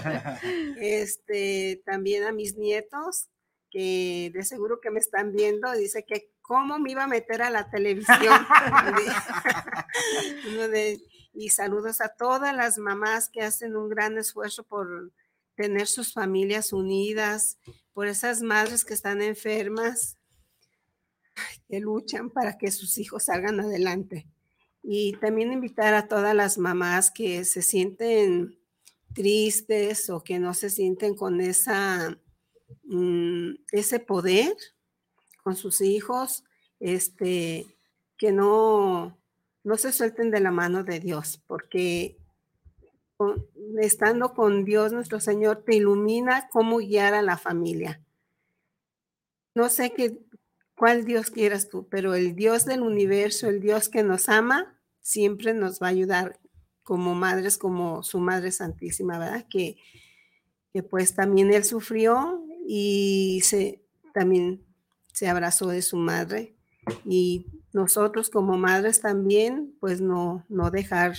Speaker 4: Este, también a mis nietos que de seguro que me están viendo, dice que cómo me iba a meter a la televisión. Y saludos a todas las mamás que hacen un gran esfuerzo por tener sus familias unidas, por esas madres que están enfermas, que luchan para que sus hijos salgan adelante. Y también invitar a todas las mamás que se sienten tristes o que no se sienten con esa, mm, ese poder con sus hijos, este, que no, no se suelten de la mano de Dios, porque estando con Dios nuestro Señor, te ilumina cómo guiar a la familia. No sé qué, cuál Dios quieras tú, pero el Dios del universo, el Dios que nos ama, siempre nos va a ayudar como madres, como su Madre Santísima, ¿verdad? Que, que pues también él sufrió y se, también se abrazó de su madre y nosotros como madres también, pues no, no dejar,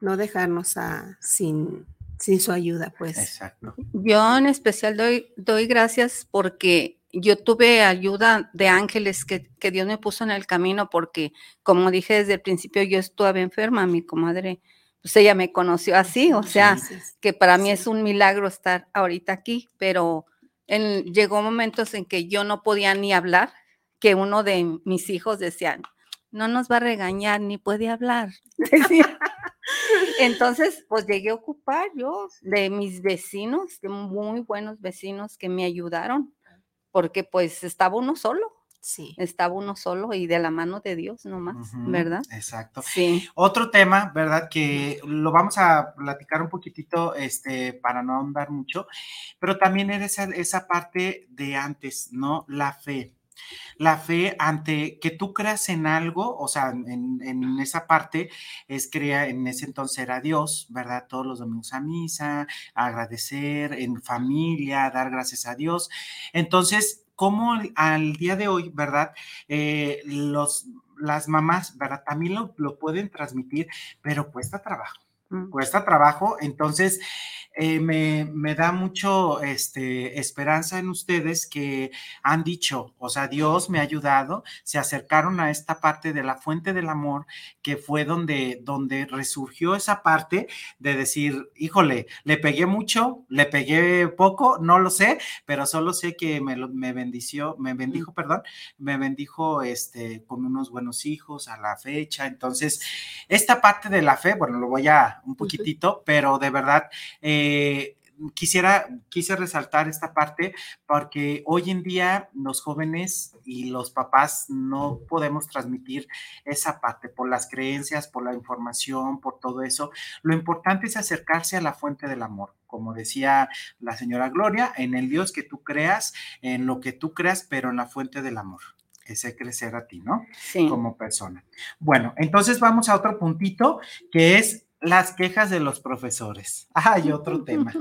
Speaker 4: no dejarnos a, sin, sin su ayuda, pues.
Speaker 3: Exacto.
Speaker 5: Yo en especial doy, doy gracias porque yo tuve ayuda de ángeles que, que, Dios me puso en el camino porque, como dije desde el principio, yo estuve enferma, mi comadre, pues ella me conoció así, o sea, que para mí es un milagro estar ahorita aquí, pero en, llegó momentos en que yo no podía ni hablar, que uno de mis hijos decía, no nos va a regañar, ni puede hablar. Entonces, pues llegué a ocupar yo de mis vecinos, de muy buenos vecinos que me ayudaron porque pues estaba uno solo. Sí. Estaba uno solo y de la mano de Dios nomás, ¿verdad?
Speaker 3: Exacto.
Speaker 5: Sí.
Speaker 3: Otro tema, ¿verdad? Que lo vamos a platicar un poquitito, este, para no ahondar mucho, pero también era esa, esa parte de antes, ¿no? La fe. La fe ante que tú creas en algo, o sea, en, en, esa parte es crear, en ese entonces era Dios, ¿verdad? Todos los domingos a misa, agradecer en familia, dar gracias a Dios. Entonces, como al día de hoy, ¿verdad? Eh, los, las mamás, ¿verdad? También lo, lo pueden transmitir, pero cuesta trabajo. Mm. Cuesta trabajo, entonces eh, me, me, da mucho este, esperanza en ustedes que han dicho, o sea, Dios me ha ayudado, se acercaron a esta parte de la fuente del amor, que fue donde, donde resurgió esa parte de decir, híjole, le pegué mucho, le pegué poco, no lo sé, pero solo sé que me, me bendició, me bendijo, perdón, me bendijo este, con unos buenos hijos a la fecha. Entonces, esta parte de la fe, bueno, lo voy a un poquitito, pero de verdad, eh, eh, quisiera, quise resaltar esta parte porque hoy en día los jóvenes y los papás no podemos transmitir esa parte por las creencias, por la información, por todo eso. Lo importante es acercarse a la fuente del amor, como decía la señora Gloria, en el Dios que tú creas, en lo que tú creas, pero en la fuente del amor ese crecer a ti, ¿no?
Speaker 5: Sí.
Speaker 3: Como persona. Bueno, entonces vamos a otro puntito que es las quejas de los profesores. Hay otro tema.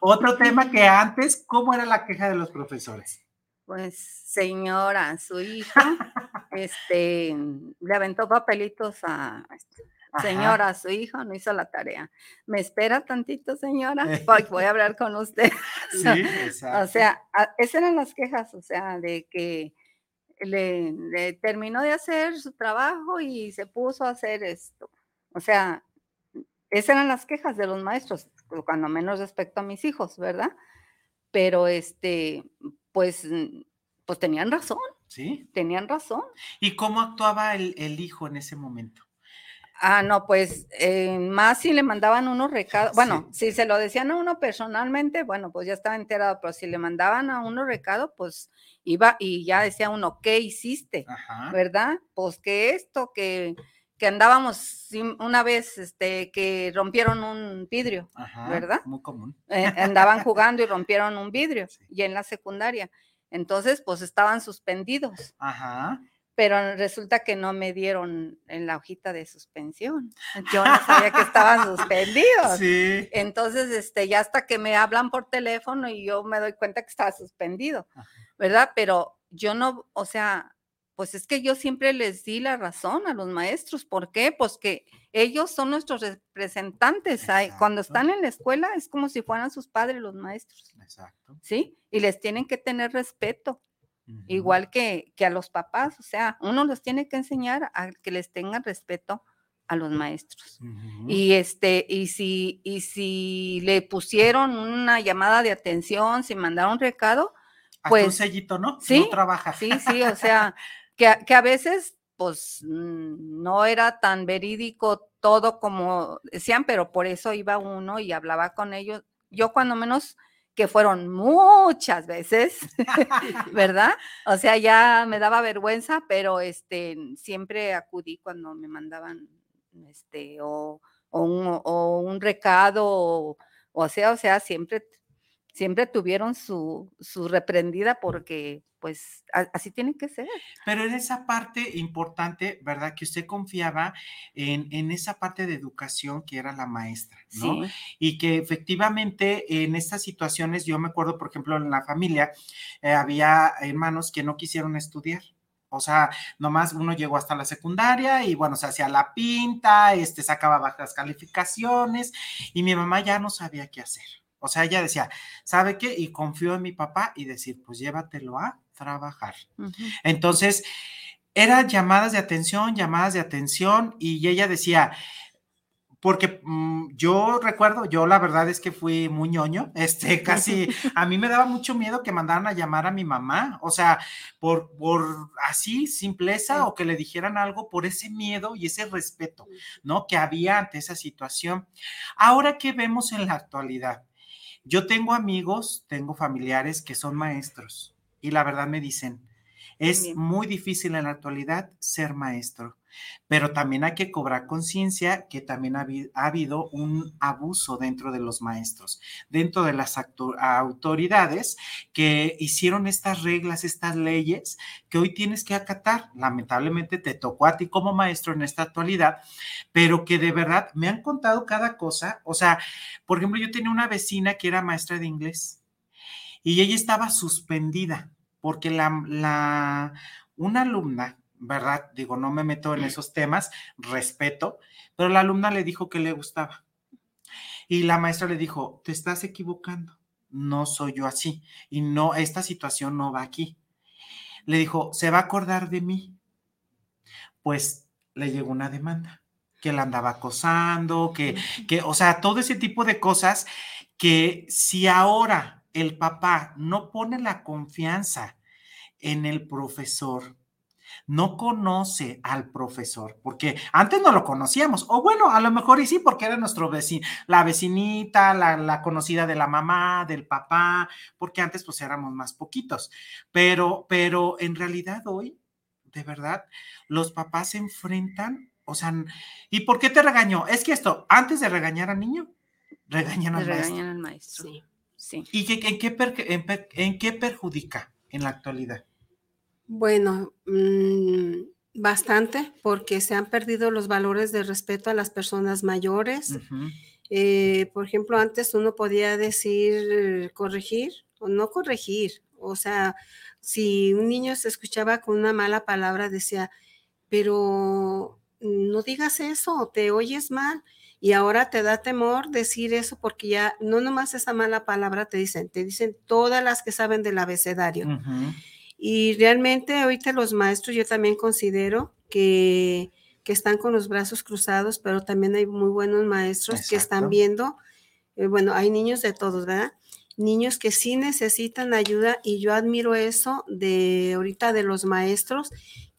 Speaker 3: otro tema que antes, ¿cómo era la queja de los profesores?
Speaker 5: Pues, señora, su hija, este, le aventó papelitos a, señora, su hija no hizo la tarea. ¿Me espera tantito, señora? Voy a hablar con usted.
Speaker 3: Sí, exacto.
Speaker 5: O sea, esas eran las quejas, o sea, de que le, le terminó de hacer su trabajo y se puso a hacer esto. O sea, esas eran las quejas de los maestros, cuando menos respecto a mis hijos, ¿verdad? Pero este, pues, pues tenían razón.
Speaker 3: Sí.
Speaker 5: Tenían razón.
Speaker 3: ¿Y cómo actuaba el, el hijo en ese momento?
Speaker 5: Ah, no, pues eh, más si le mandaban unos recados, bueno, sí. si se lo decían a uno personalmente, bueno, pues ya estaba enterado, pero si le mandaban a uno recado, pues iba y ya decía uno, ¿qué hiciste?
Speaker 3: Ajá.
Speaker 5: ¿Verdad? Pues que esto, que que andábamos una vez, este, que rompieron un vidrio,
Speaker 3: Ajá,
Speaker 5: ¿verdad?
Speaker 3: Muy común.
Speaker 5: Eh, andaban jugando y rompieron un vidrio, sí. y en la secundaria. Entonces, pues estaban suspendidos.
Speaker 3: Ajá.
Speaker 5: Pero resulta que no me dieron en la hojita de suspensión. Yo no sabía que estaban suspendidos.
Speaker 3: Sí.
Speaker 5: Entonces, este, ya hasta que me hablan por teléfono y yo me doy cuenta que estaba suspendido, ¿verdad? Pero yo no, o sea, pues es que yo siempre les di la razón a los maestros. ¿Por qué? Pues que ellos son nuestros representantes. Exacto. Cuando están en la escuela es como si fueran sus padres los maestros.
Speaker 3: Exacto.
Speaker 5: ¿Sí? Y les tienen que tener respeto. Uh -huh. Igual que, que, a los papás, o sea, uno los tiene que enseñar a que les tengan respeto a los maestros. Uh -huh. Y este, y si, y si le pusieron una llamada de atención, si mandaron un recado, pues.
Speaker 3: un sellito, ¿no?
Speaker 5: Sí.
Speaker 3: No trabaja.
Speaker 5: Sí, sí, o sea, que, que, a veces, pues, no era tan verídico todo como decían, pero por eso iba uno y hablaba con ellos. Yo, cuando menos, que fueron muchas veces, ¿verdad? O sea, ya me daba vergüenza, pero este, siempre acudí cuando me mandaban, este, o o un, o un recado, o, o sea, o sea, siempre, siempre tuvieron su, su reprendida porque pues así tiene que ser.
Speaker 3: Pero en esa parte importante, ¿verdad? Que usted confiaba en, en esa parte de educación que era la maestra, ¿no?
Speaker 5: Sí.
Speaker 3: Y que efectivamente en estas situaciones, yo me acuerdo, por ejemplo, en la familia, eh, había hermanos que no quisieron estudiar. O sea, nomás uno llegó hasta la secundaria y bueno, se hacía la pinta, este sacaba bajas calificaciones y mi mamá ya no sabía qué hacer. O sea, ella decía, ¿sabe qué? Y confió en mi papá y decir, pues llévatelo a trabajar. Entonces, eran llamadas de atención, llamadas de atención, y ella decía, porque mm, yo recuerdo, yo la verdad es que fui muy ñoño, este, casi, a mí me daba mucho miedo que mandaran a llamar a mi mamá, o sea, por, por así, simpleza, o que le dijeran algo por ese miedo y ese respeto, ¿no? Que había ante esa situación. Ahora, ¿qué vemos en la actualidad? Yo tengo amigos, tengo familiares que son maestros y la verdad me dicen, es
Speaker 5: Bien.
Speaker 3: muy difícil en la actualidad ser maestro, pero también hay que cobrar conciencia que también ha, ha habido un abuso dentro de los maestros, dentro de las autoridades que hicieron estas reglas, estas leyes que hoy tienes que acatar. Lamentablemente te tocó a ti como maestro en esta actualidad, pero que de verdad me han contado cada cosa. O sea, por ejemplo, yo tenía una vecina que era maestra de inglés y ella estaba suspendida porque la, la una alumna, ¿verdad? Digo, no me meto en esos temas, respeto, pero la alumna le dijo que le gustaba. Y la maestra le dijo, te estás equivocando, no soy yo así y no, esta situación no va aquí. Le dijo, se va a acordar de mí. Pues le llegó una demanda, que la andaba acosando, que, que, o sea, todo ese tipo de cosas que si ahora el papá no pone la confianza en el profesor, no conoce al profesor, porque antes no lo conocíamos, o bueno, a lo mejor y sí, porque era nuestro vecino, la vecinita, la, la conocida de la mamá, del papá, porque antes pues éramos más poquitos, pero, pero en realidad hoy, de verdad, los papás se enfrentan, o sea, ¿y por qué te regañó? Es que esto, antes de regañar al niño, regañan al maestro.
Speaker 5: regañan al maestro.
Speaker 4: Sí.
Speaker 5: Sí.
Speaker 3: ¿Y qué- en, qué per- en en qué perjudica en la actualidad?
Speaker 4: Bueno, mm, bastante, porque se han perdido los valores de respeto a las personas mayores. Eh, por ejemplo, antes uno podía decir corregir o no corregir. O sea, si un niño se escuchaba con una mala palabra, decía, pero no digas eso, te oyes mal. Y ahora te da temor decir eso porque ya no nomás esa mala palabra te dicen, te dicen todas las que saben del abecedario. Y realmente ahorita los maestros yo también considero que, que están con los brazos cruzados, pero también hay muy buenos maestros que están viendo, eh, bueno, hay niños de todos, ¿verdad? Niños que sí necesitan ayuda y yo admiro eso de ahorita de los maestros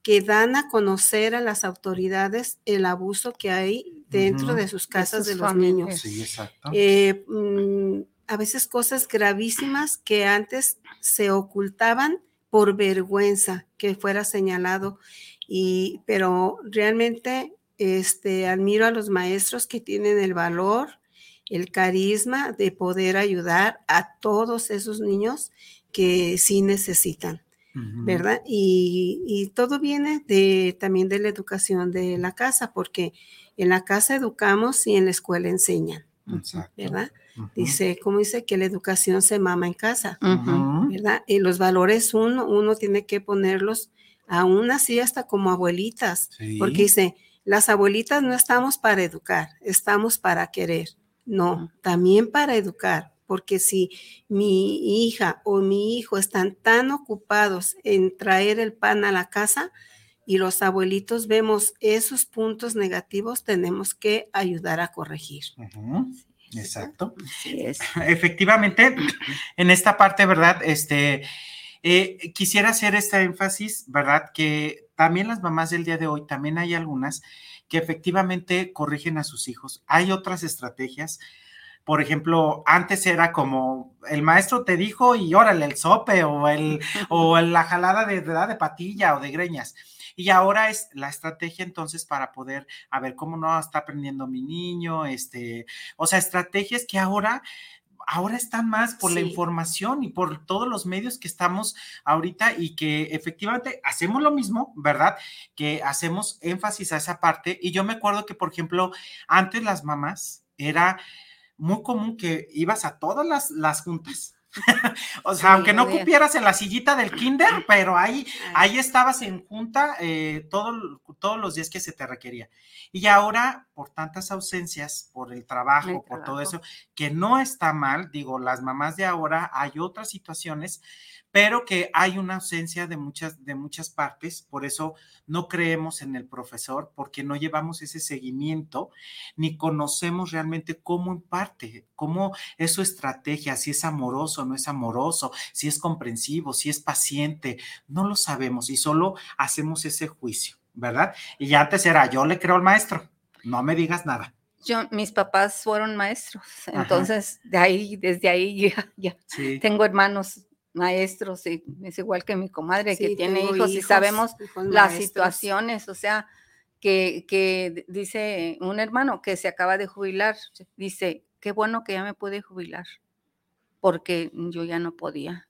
Speaker 4: que dan a conocer a las autoridades el abuso que hay dentro de sus casas
Speaker 5: sus
Speaker 4: de los
Speaker 5: familias.
Speaker 4: niños.
Speaker 3: Sí, exacto.
Speaker 4: Eh, mm, a veces cosas gravísimas que antes se ocultaban por vergüenza que fuera señalado. Y, pero realmente este, admiro a los maestros que tienen el valor, el carisma de poder ayudar a todos esos niños que sí necesitan. ¿Verdad? Y, y todo viene de, también de la educación de la casa, porque en la casa educamos y en la escuela enseñan,
Speaker 3: Exacto.
Speaker 4: ¿verdad? Dice, como dice que la educación se mama en casa. ¿verdad? Y los valores uno, uno tiene que ponerlos aún así hasta como abuelitas,
Speaker 3: Sí.
Speaker 4: porque dice, las abuelitas no estamos para educar, estamos para querer. No, también para educar, porque si mi hija o mi hijo están tan ocupados en traer el pan a la casa y los abuelitos vemos esos puntos negativos, tenemos que ayudar a corregir.
Speaker 3: Exacto.
Speaker 5: Así es.
Speaker 3: Efectivamente, en esta parte, ¿verdad? Este, eh, quisiera hacer este énfasis, ¿verdad? Que también las mamás del día de hoy, también hay algunas que efectivamente corrigen a sus hijos. Hay otras estrategias. Por ejemplo, antes era como el maestro te dijo y órale el sope o, el, o la jalada de, de, de patilla o de greñas. Y ahora es la estrategia entonces para poder, a ver, cómo no está aprendiendo mi niño, este, o sea, estrategias que ahora ahora están más por la información y por todos los medios que estamos ahorita y que efectivamente hacemos lo mismo, ¿verdad? Que hacemos énfasis a esa parte. Y yo me acuerdo que, por ejemplo, antes las mamás era muy común que ibas a todas las, las juntas. o sea,
Speaker 5: Sí,
Speaker 3: aunque no cupieras en la sillita del kinder, pero ahí Ahí estabas en junta eh, todo- todos los días que se te requería. Y ahora, por tantas ausencias, por el trabajo,
Speaker 5: El
Speaker 3: por todo eso, que no está mal, digo, las mamás de ahora hay otras situaciones, pero que hay una ausencia de muchas, de muchas partes, por eso no creemos en el profesor, porque no llevamos ese seguimiento, ni conocemos realmente cómo imparte, cómo es su estrategia, si es amoroso, no es amoroso, si es comprensivo, si es paciente, no lo sabemos y solo hacemos ese juicio, ¿verdad? Y ya antes era, yo le creo al maestro, no me digas nada.
Speaker 5: Yo, mis papás fueron maestros, entonces de ahí, desde ahí ya, ya
Speaker 3: Sí.
Speaker 5: tengo hermanos maestros y es igual que mi comadre que tiene hijos, y sabemos
Speaker 4: hijos
Speaker 5: las
Speaker 4: maestros.
Speaker 5: situaciones, o sea, que, que dice un hermano que se acaba de jubilar, dice, qué bueno que ya me pude jubilar, porque yo ya no podía,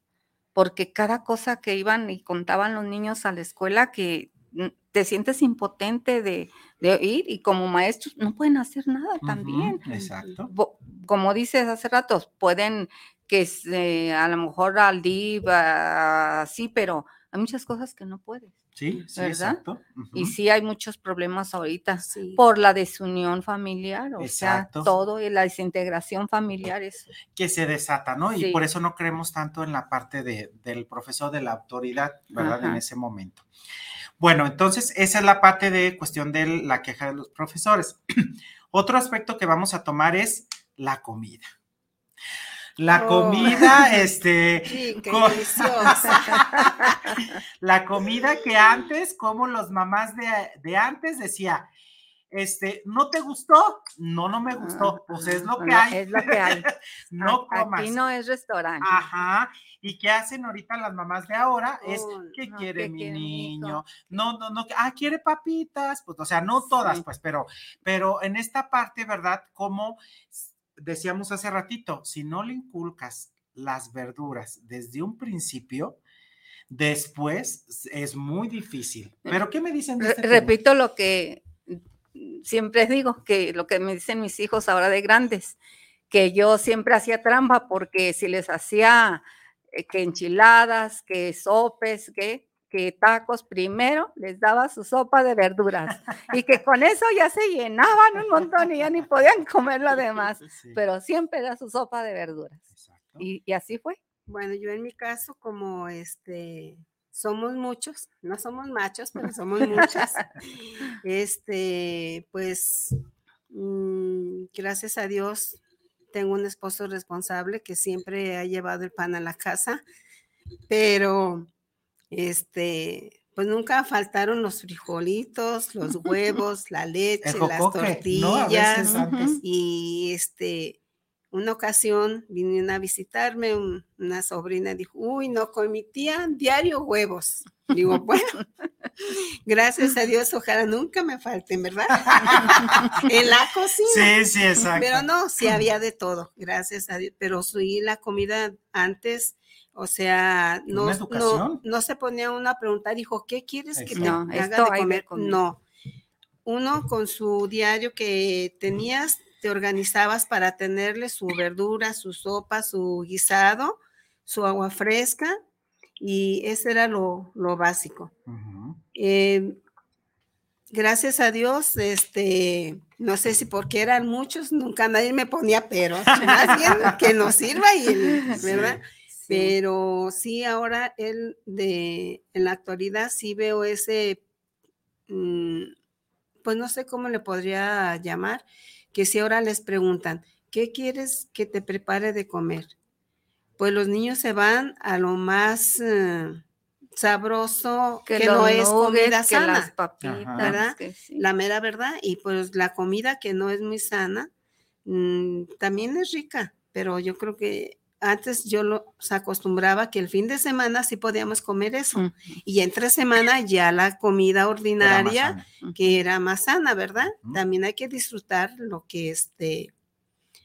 Speaker 5: porque cada cosa que iban y contaban los niños a la escuela que mm, te sientes impotente de, de oír y como maestros no pueden hacer nada también.
Speaker 3: Ujú, Exacto.
Speaker 5: Como dices hace rato, pueden que se- a lo mejor al DIV, sí, pero hay muchas cosas que no puedes.
Speaker 3: Sí, sí,
Speaker 5: ¿Verdad?
Speaker 3: exacto.
Speaker 5: Y sí hay muchos problemas ahorita
Speaker 4: Sí.
Speaker 5: por la desunión familiar, o
Speaker 3: Exacto.
Speaker 5: sea, todo y la desintegración familiar es
Speaker 3: Que se desata, ¿no? Y por eso no creemos tanto en la parte de, del profesor de la autoridad, ¿verdad? En ese momento. Bueno, entonces esa es la parte de cuestión de la queja de los profesores. Otro aspecto que vamos a tomar es la comida. La
Speaker 4: Oh.
Speaker 3: comida, este,
Speaker 4: Rica y
Speaker 3: Co-
Speaker 4: deliciosa.
Speaker 3: la comida que antes, como los mamás de, de antes decía, este, ¿no te gustó? No, no me gustó. Pues es lo que
Speaker 5: No,
Speaker 3: hay.
Speaker 5: Es lo que hay.
Speaker 3: No comas.
Speaker 5: Aquí no es restaurante.
Speaker 3: Ajá. ¿Y qué hacen ahorita las mamás de ahora? Es,
Speaker 4: Oh,
Speaker 3: ¿qué
Speaker 5: no,
Speaker 3: quiere
Speaker 5: ¿qué
Speaker 3: mi
Speaker 5: quiere
Speaker 3: niño? No, no, no, ah, quiere papitas, pues, o sea, no todas,
Speaker 5: Sí.
Speaker 3: pues, pero, pero en esta parte, ¿verdad? Como decíamos hace ratito, si no le inculcas las verduras desde un principio, después es muy difícil. ¿Pero qué me dicen de este tema?
Speaker 5: repito lo que mm, siempre digo, que lo que me dicen mis hijos ahora de grandes, que yo siempre hacía trampa porque si les hacía eh, que enchiladas, que sopes, que, que tacos, primero les daba su sopa de verduras y que con eso ya se llenaban un montón y ya ni podían comer lo demás,
Speaker 3: Sí,
Speaker 5: pero siempre era su sopa de verduras. Y, y así fue.
Speaker 4: Bueno, yo en mi caso, como este, somos muchos, no somos machos, pero somos muchos. Este, pues, mm, gracias a Dios, tengo un esposo responsable que siempre ha llevado el pan a la casa, pero, este, pues nunca faltaron los frijolitos, los huevos, la leche, las tortillas. Y este, una ocasión vinieron a visitarme, un- una sobrina dijo, uy, no, con mi tía diario huevos. Digo, bueno, gracias a Dios, ojalá nunca me falten, ¿verdad? en la cocina.
Speaker 3: Sí, sí, exacto.
Speaker 4: Pero no, sí había de todo, gracias a Dios. Pero sí, la comida antes, o sea, no,
Speaker 3: Una
Speaker 4: no, no se ponía uno a preguntar, dijo, ¿qué quieres que te
Speaker 5: No,
Speaker 4: haga
Speaker 5: esto
Speaker 4: de comer? No. Uno con su diario que tenías, te organizabas para tenerle su verdura, su sopa, su guisado, su agua fresca, y ese era lo, lo básico. Eh, gracias a Dios, este, no sé si porque eran muchos, nunca nadie me ponía pero, más bien que nos sirva y. ¿verdad?
Speaker 5: Sí.
Speaker 4: Pero sí, ahora él de, en la actualidad sí veo ese, mm, pues no sé cómo le podría llamar, que si ahora les preguntan, ¿qué quieres que te prepare de comer? Pues los niños se van a lo más eh, sabroso que, no es comida
Speaker 5: las
Speaker 4: sana,
Speaker 5: papitas,
Speaker 4: ¿verdad?
Speaker 5: que sí.
Speaker 4: la mera verdad, y pues la comida que no es muy sana mm, también es rica, pero yo creo que antes yo lo se acostumbraba que el fin de semana sí podíamos comer eso. Y entre semana ya la comida ordinaria, que era más sana, ¿verdad? También hay que disfrutar lo que este,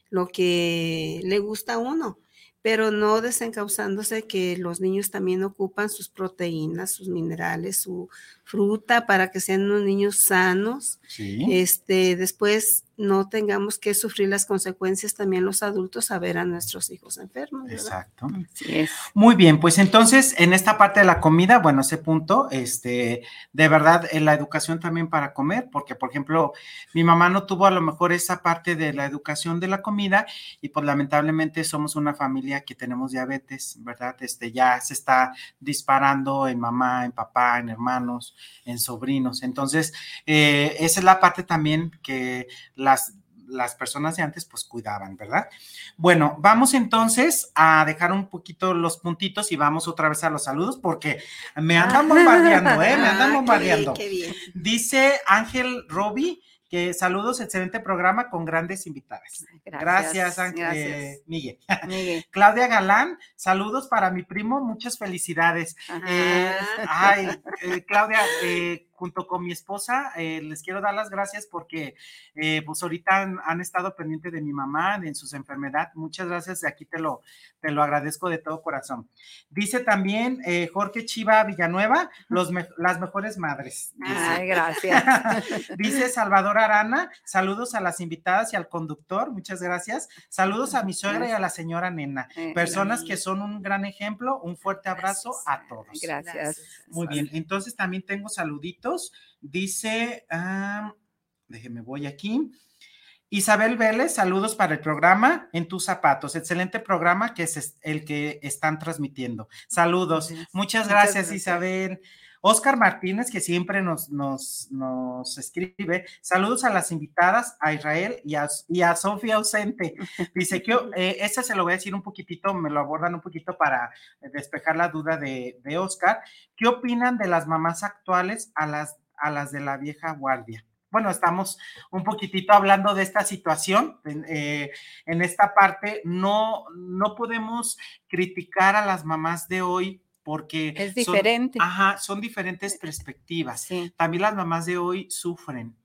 Speaker 4: lo que le gusta a uno pero no desencausándose que los niños también ocupan sus proteínas, sus minerales, su fruta para que sean unos niños sanos. Este, después no tengamos que sufrir las consecuencias también los adultos a ver a nuestros hijos enfermos.
Speaker 3: Exacto. Muy bien, pues entonces en esta parte de la comida, bueno, ese punto, este, de verdad, en la educación también para comer, porque por ejemplo, mi mamá no tuvo a lo mejor esa parte de la educación de la comida y pues lamentablemente somos una familia que tenemos diabetes, ¿verdad? Este, ya se está disparando en mamá, en papá, en hermanos, en sobrinos. Entonces, eh, esa es la parte también que la las, personas de antes pues cuidaban, ¿verdad? Bueno, vamos entonces a dejar un poquito los puntitos y vamos otra vez a los saludos porque me andan bombardeando, ¿eh? Me andan ah, bombardeando. Dice Ángel Roby que saludos, excelente programa con grandes invitadas. Gracias, Ángel, Miguel. Claudia Galán, saludos para mi primo, muchas felicidades. Eh, ay, eh, Claudia, eh, junto con mi esposa, eh, les quiero dar las gracias porque eh, pues ahorita han, estado pendientes de mi mamá, en su enfermedad. Muchas gracias, de aquí te lo, te lo agradezco de todo corazón. Dice también eh, Jorge Chiva Villanueva, los las mejores madres.
Speaker 5: Ay, gracias.
Speaker 3: dice Salvador Arana, saludos a las invitadas y al conductor, muchas gracias. Saludos a mi suegra y a la señora Nena, personas que son un gran ejemplo. Un fuerte abrazo a todos.
Speaker 5: Gracias.
Speaker 3: Muy bien, entonces también tengo saluditos Dice, ah, déjeme, voy aquí. Isabel Vélez, saludos para el programa En tus zapatos. Excelente programa que es el que están transmitiendo. Saludos. Muchas gracias, Isabel. Oscar Martínez, que siempre nos, nos, nos, escribe, saludos a las invitadas, a Israel y a, y a Sofía ausente. Dice que eh, se lo voy a decir un poquitito, me lo abordan un poquito para despejar la duda de, de Oscar. ¿Qué opinan de las mamás actuales a las, a las de la vieja guardia? bueno, estamos un poquitito hablando de esta situación. En, eh, en, esta parte, no, no podemos criticar a las mamás de hoy porque
Speaker 5: es diferente.
Speaker 3: Son, ajá, son diferentes perspectivas. También las mamás de hoy sufren.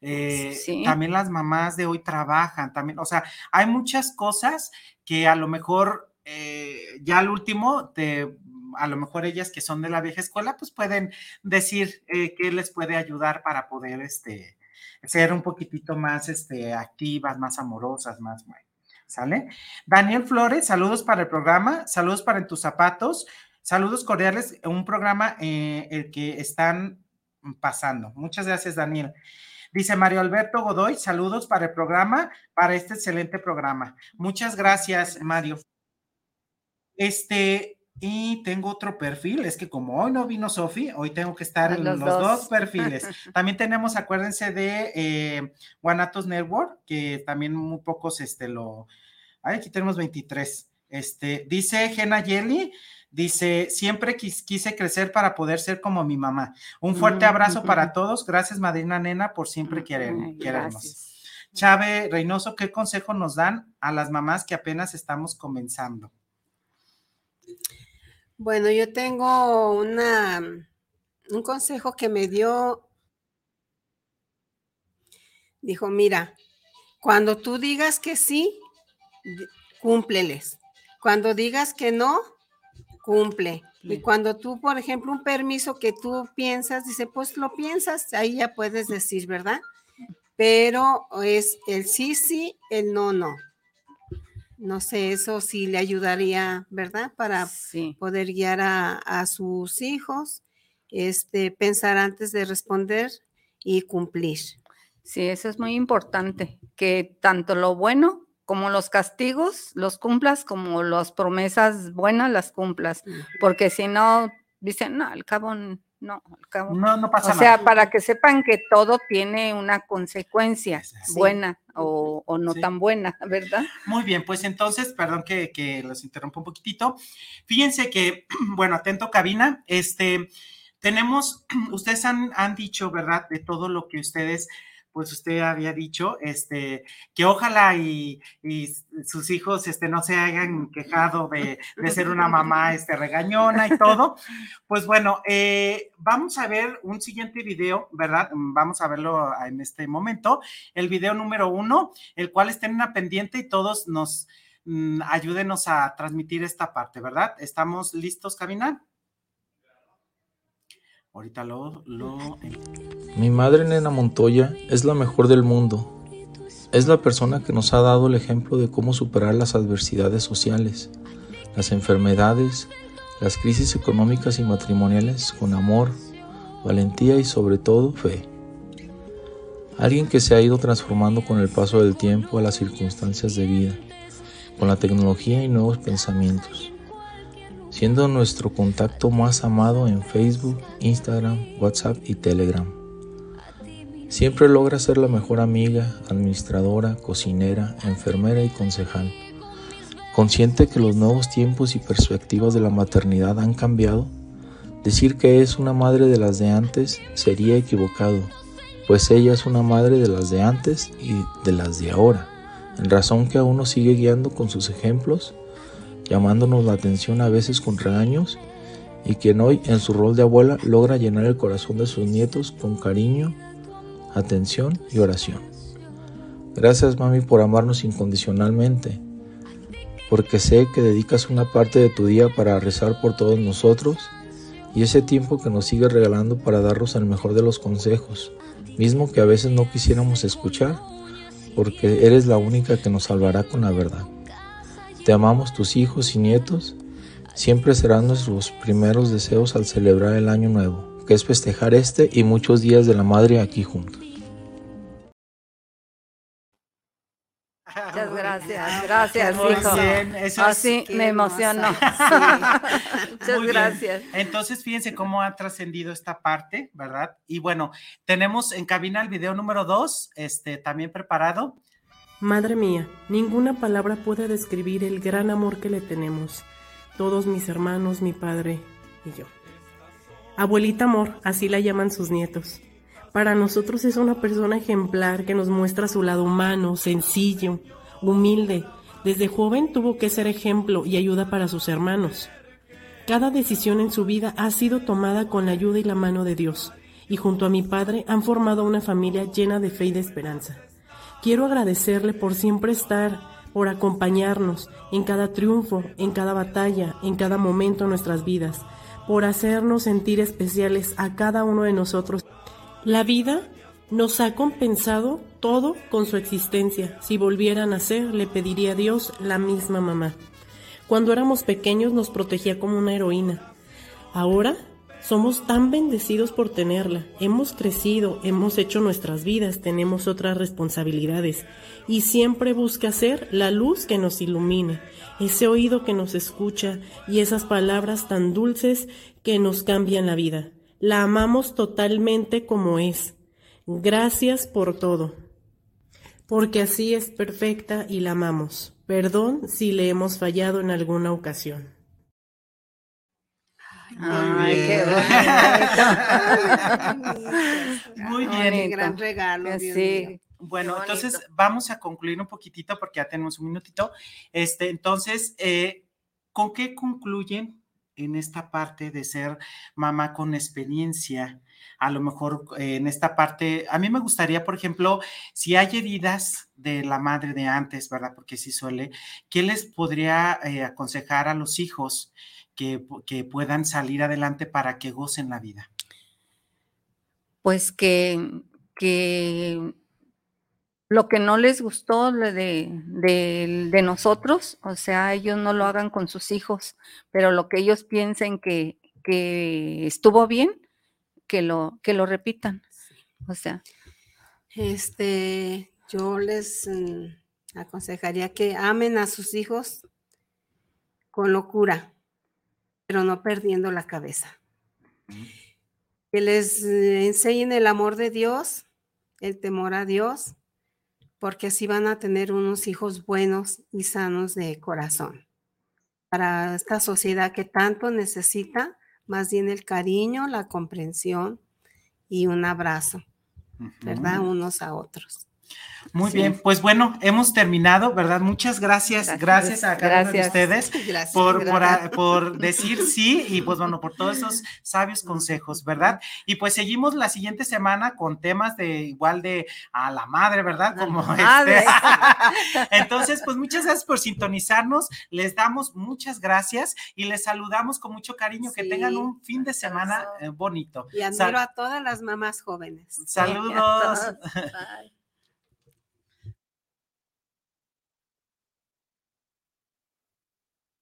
Speaker 3: Eh, también las mamás de hoy trabajan, también, o sea, hay muchas cosas que a lo mejor eh, ya al último te, a lo mejor ellas que son de la vieja escuela, pues pueden decir eh, qué les puede ayudar para poder este, ser un poquitito más este, activas, más amorosas, más. ¿Sale? Daniel Flores, saludos para el programa, saludos para en tus zapatos. Saludos cordiales, un programa eh, el que están pasando. Muchas gracias, Daniel. Dice Mario Alberto Godoy, saludos para el programa, para este excelente programa. Muchas gracias, Mario. Este, y tengo otro perfil, es que como hoy no vino Sofi, hoy tengo que estar en los, dos. perfiles. También tenemos, acuérdense de eh, Guanatos Network, que también muy pocos, este, lo, ay, aquí tenemos 23. Este, dice Gena Yeli, Dice, siempre quise crecer para poder ser como mi mamá. Un fuerte abrazo para todos. Gracias, madrina nena, por siempre querer, querernos. Chávez Reynoso, ¿qué consejo nos dan a las mamás que apenas estamos comenzando?
Speaker 4: Bueno, yo tengo una, un consejo que me dio. Dijo, mira, cuando tú digas que sí, cúmpleles. Cuando digas que no, cumple. Y cuando tú, por ejemplo, un permiso que tú piensas, dice, pues lo piensas, ahí ya puedes decir, ¿verdad? Pero es el sí, sí, el no, no. No sé, eso sí le ayudaría, ¿verdad? Para poder guiar a, a, sus hijos, este, pensar antes de responder y cumplir.
Speaker 5: Sí, eso es muy importante, que tanto lo bueno como los castigos los cumplas, como las promesas buenas las cumplas, porque si no, dicen, no, al cabo no, al cabo.
Speaker 3: No, no pasa
Speaker 5: nada. O sea, para que sepan que todo tiene una consecuencia buena o, no tan buena, ¿verdad?
Speaker 3: Muy bien, pues entonces, perdón que, que los interrumpa un poquitito. Fíjense que, bueno, atento cabina, este, tenemos, ustedes han, han dicho, ¿verdad? De todo lo que ustedes pues usted había dicho, este, que ojalá y, sus hijos, este, no se hayan quejado de, ser una mamá, este, regañona y todo. Pues bueno, eh, vamos a ver un siguiente video, ¿verdad? Vamos a verlo en este momento, el video número uno, el cual está en una pendiente y todos nos mm, ayúdenos a transmitir esta parte, ¿verdad? ¿Estamos listos, caminar? Ahorita lo,
Speaker 6: Mi madre Nena Montoya es la mejor del mundo. Es la persona que nos ha dado el ejemplo de cómo superar las adversidades sociales, las enfermedades, las crisis económicas y matrimoniales con amor, valentía y sobre todo fe. Alguien que se ha ido transformando con el paso del tiempo a las circunstancias de vida, con la tecnología y nuevos pensamientos siendo nuestro contacto más amado en Facebook, Instagram, WhatsApp y Telegram. Siempre logra ser la mejor amiga, administradora, cocinera, enfermera y concejal. Consciente que los nuevos tiempos y perspectivas de la maternidad han cambiado, decir que es una madre de las de antes sería equivocado, pues ella es una madre de las de antes y de las de ahora, en razón que aún nos sigue guiando con sus ejemplos llamándonos la atención a veces con regaños, y quien hoy en su rol de abuela logra llenar el corazón de sus nietos con cariño, atención y oración. Gracias mami por amarnos incondicionalmente, porque sé que dedicas una parte de tu día para rezar por todos nosotros y ese tiempo que nos sigues regalando para darnos el mejor de los consejos, mismo que a veces no quisiéramos escuchar, porque eres la única que nos salvará con la verdad. Te amamos tus hijos y nietos. Siempre serán nuestros primeros deseos al celebrar el año nuevo, que es festejar este y muchos días de la madre aquí juntos.
Speaker 5: Muchas gracias, gracias, hijo. Así me emocionó. Muchas gracias.
Speaker 3: Entonces, fíjense cómo ha trascendido esta parte, ¿verdad? Y bueno, tenemos en cabina el video número dos, este, también preparado.
Speaker 7: Madre mía, ninguna palabra puede describir el gran amor que le tenemos, todos mis hermanos, mi padre y yo. Abuelita Amor, así la llaman sus nietos. Para nosotros es una persona ejemplar que nos muestra su lado humano, sencillo, humilde. Desde joven tuvo que ser ejemplo y ayuda para sus hermanos. Cada decisión en su vida ha sido tomada con la ayuda y la mano de Dios, y junto a mi padre han formado una familia llena de fe y de esperanza. Quiero agradecerle por siempre estar, por acompañarnos en cada triunfo, en cada batalla, en cada momento de nuestras vidas, por hacernos sentir especiales a cada uno de nosotros. La vida nos ha compensado todo con su existencia. Si volviera a nacer, le pediría a Dios la misma mamá. Cuando éramos pequeños nos protegía como una heroína. Ahora somos tan bendecidos por tenerla. Hemos crecido, hemos hecho nuestras vidas, tenemos otras responsabilidades y siempre busca ser la luz que nos ilumine, ese oído que nos escucha y esas palabras tan dulces que nos cambian la vida. La amamos totalmente como es. Gracias por todo. Porque así es perfecta y la amamos. Perdón si le hemos fallado en alguna ocasión.
Speaker 5: Ay, qué
Speaker 3: Muy bien.
Speaker 4: gran regalo.
Speaker 3: Bueno, entonces vamos a concluir un poquitito porque ya tenemos un minutito. Este, entonces, eh, ¿con qué concluyen en esta parte de ser mamá con experiencia? A lo mejor eh, en esta parte, a mí me gustaría, por ejemplo, si hay heridas de la madre de antes, ¿verdad? Porque sí suele, ¿qué les podría eh, aconsejar a los hijos? Que, puedan salir adelante para que gocen la vida?
Speaker 5: Pues que, que lo que no les gustó de, de, nosotros, o sea, ellos no lo hagan con sus hijos, pero lo que ellos piensen que, que estuvo bien, que lo, que lo repitan. O sea.
Speaker 4: Este, yo les mm, aconsejaría que amen a sus hijos con locura, pero no perdiendo la cabeza. Que les eh, enseñen el amor de Dios, el temor a Dios, porque así van a tener unos hijos buenos y sanos de corazón. Para esta sociedad que tanto necesita, más bien el cariño, la comprensión y un abrazo. ¿verdad? Unos a otros.
Speaker 3: Muy
Speaker 4: Sí.
Speaker 3: bien, pues bueno, hemos terminado, ¿verdad? Muchas gracias, gracias,
Speaker 5: Gracias,
Speaker 3: a cada uno de ustedes
Speaker 4: Gracias.
Speaker 3: por, por,
Speaker 4: gracias.
Speaker 3: por decir sí y pues bueno, por todos esos sabios consejos, ¿verdad? Y pues seguimos la siguiente semana con temas de igual de a la madre, ¿verdad? Como
Speaker 5: madre.
Speaker 3: este. Entonces, pues muchas gracias por sintonizarnos, les damos muchas gracias y les saludamos con mucho cariño, que
Speaker 4: Sí.
Speaker 3: tengan un fin de semana eh, bonito.
Speaker 4: Y admiro
Speaker 3: Sal-
Speaker 4: a todas las mamás jóvenes.
Speaker 3: saludos.
Speaker 5: Bye.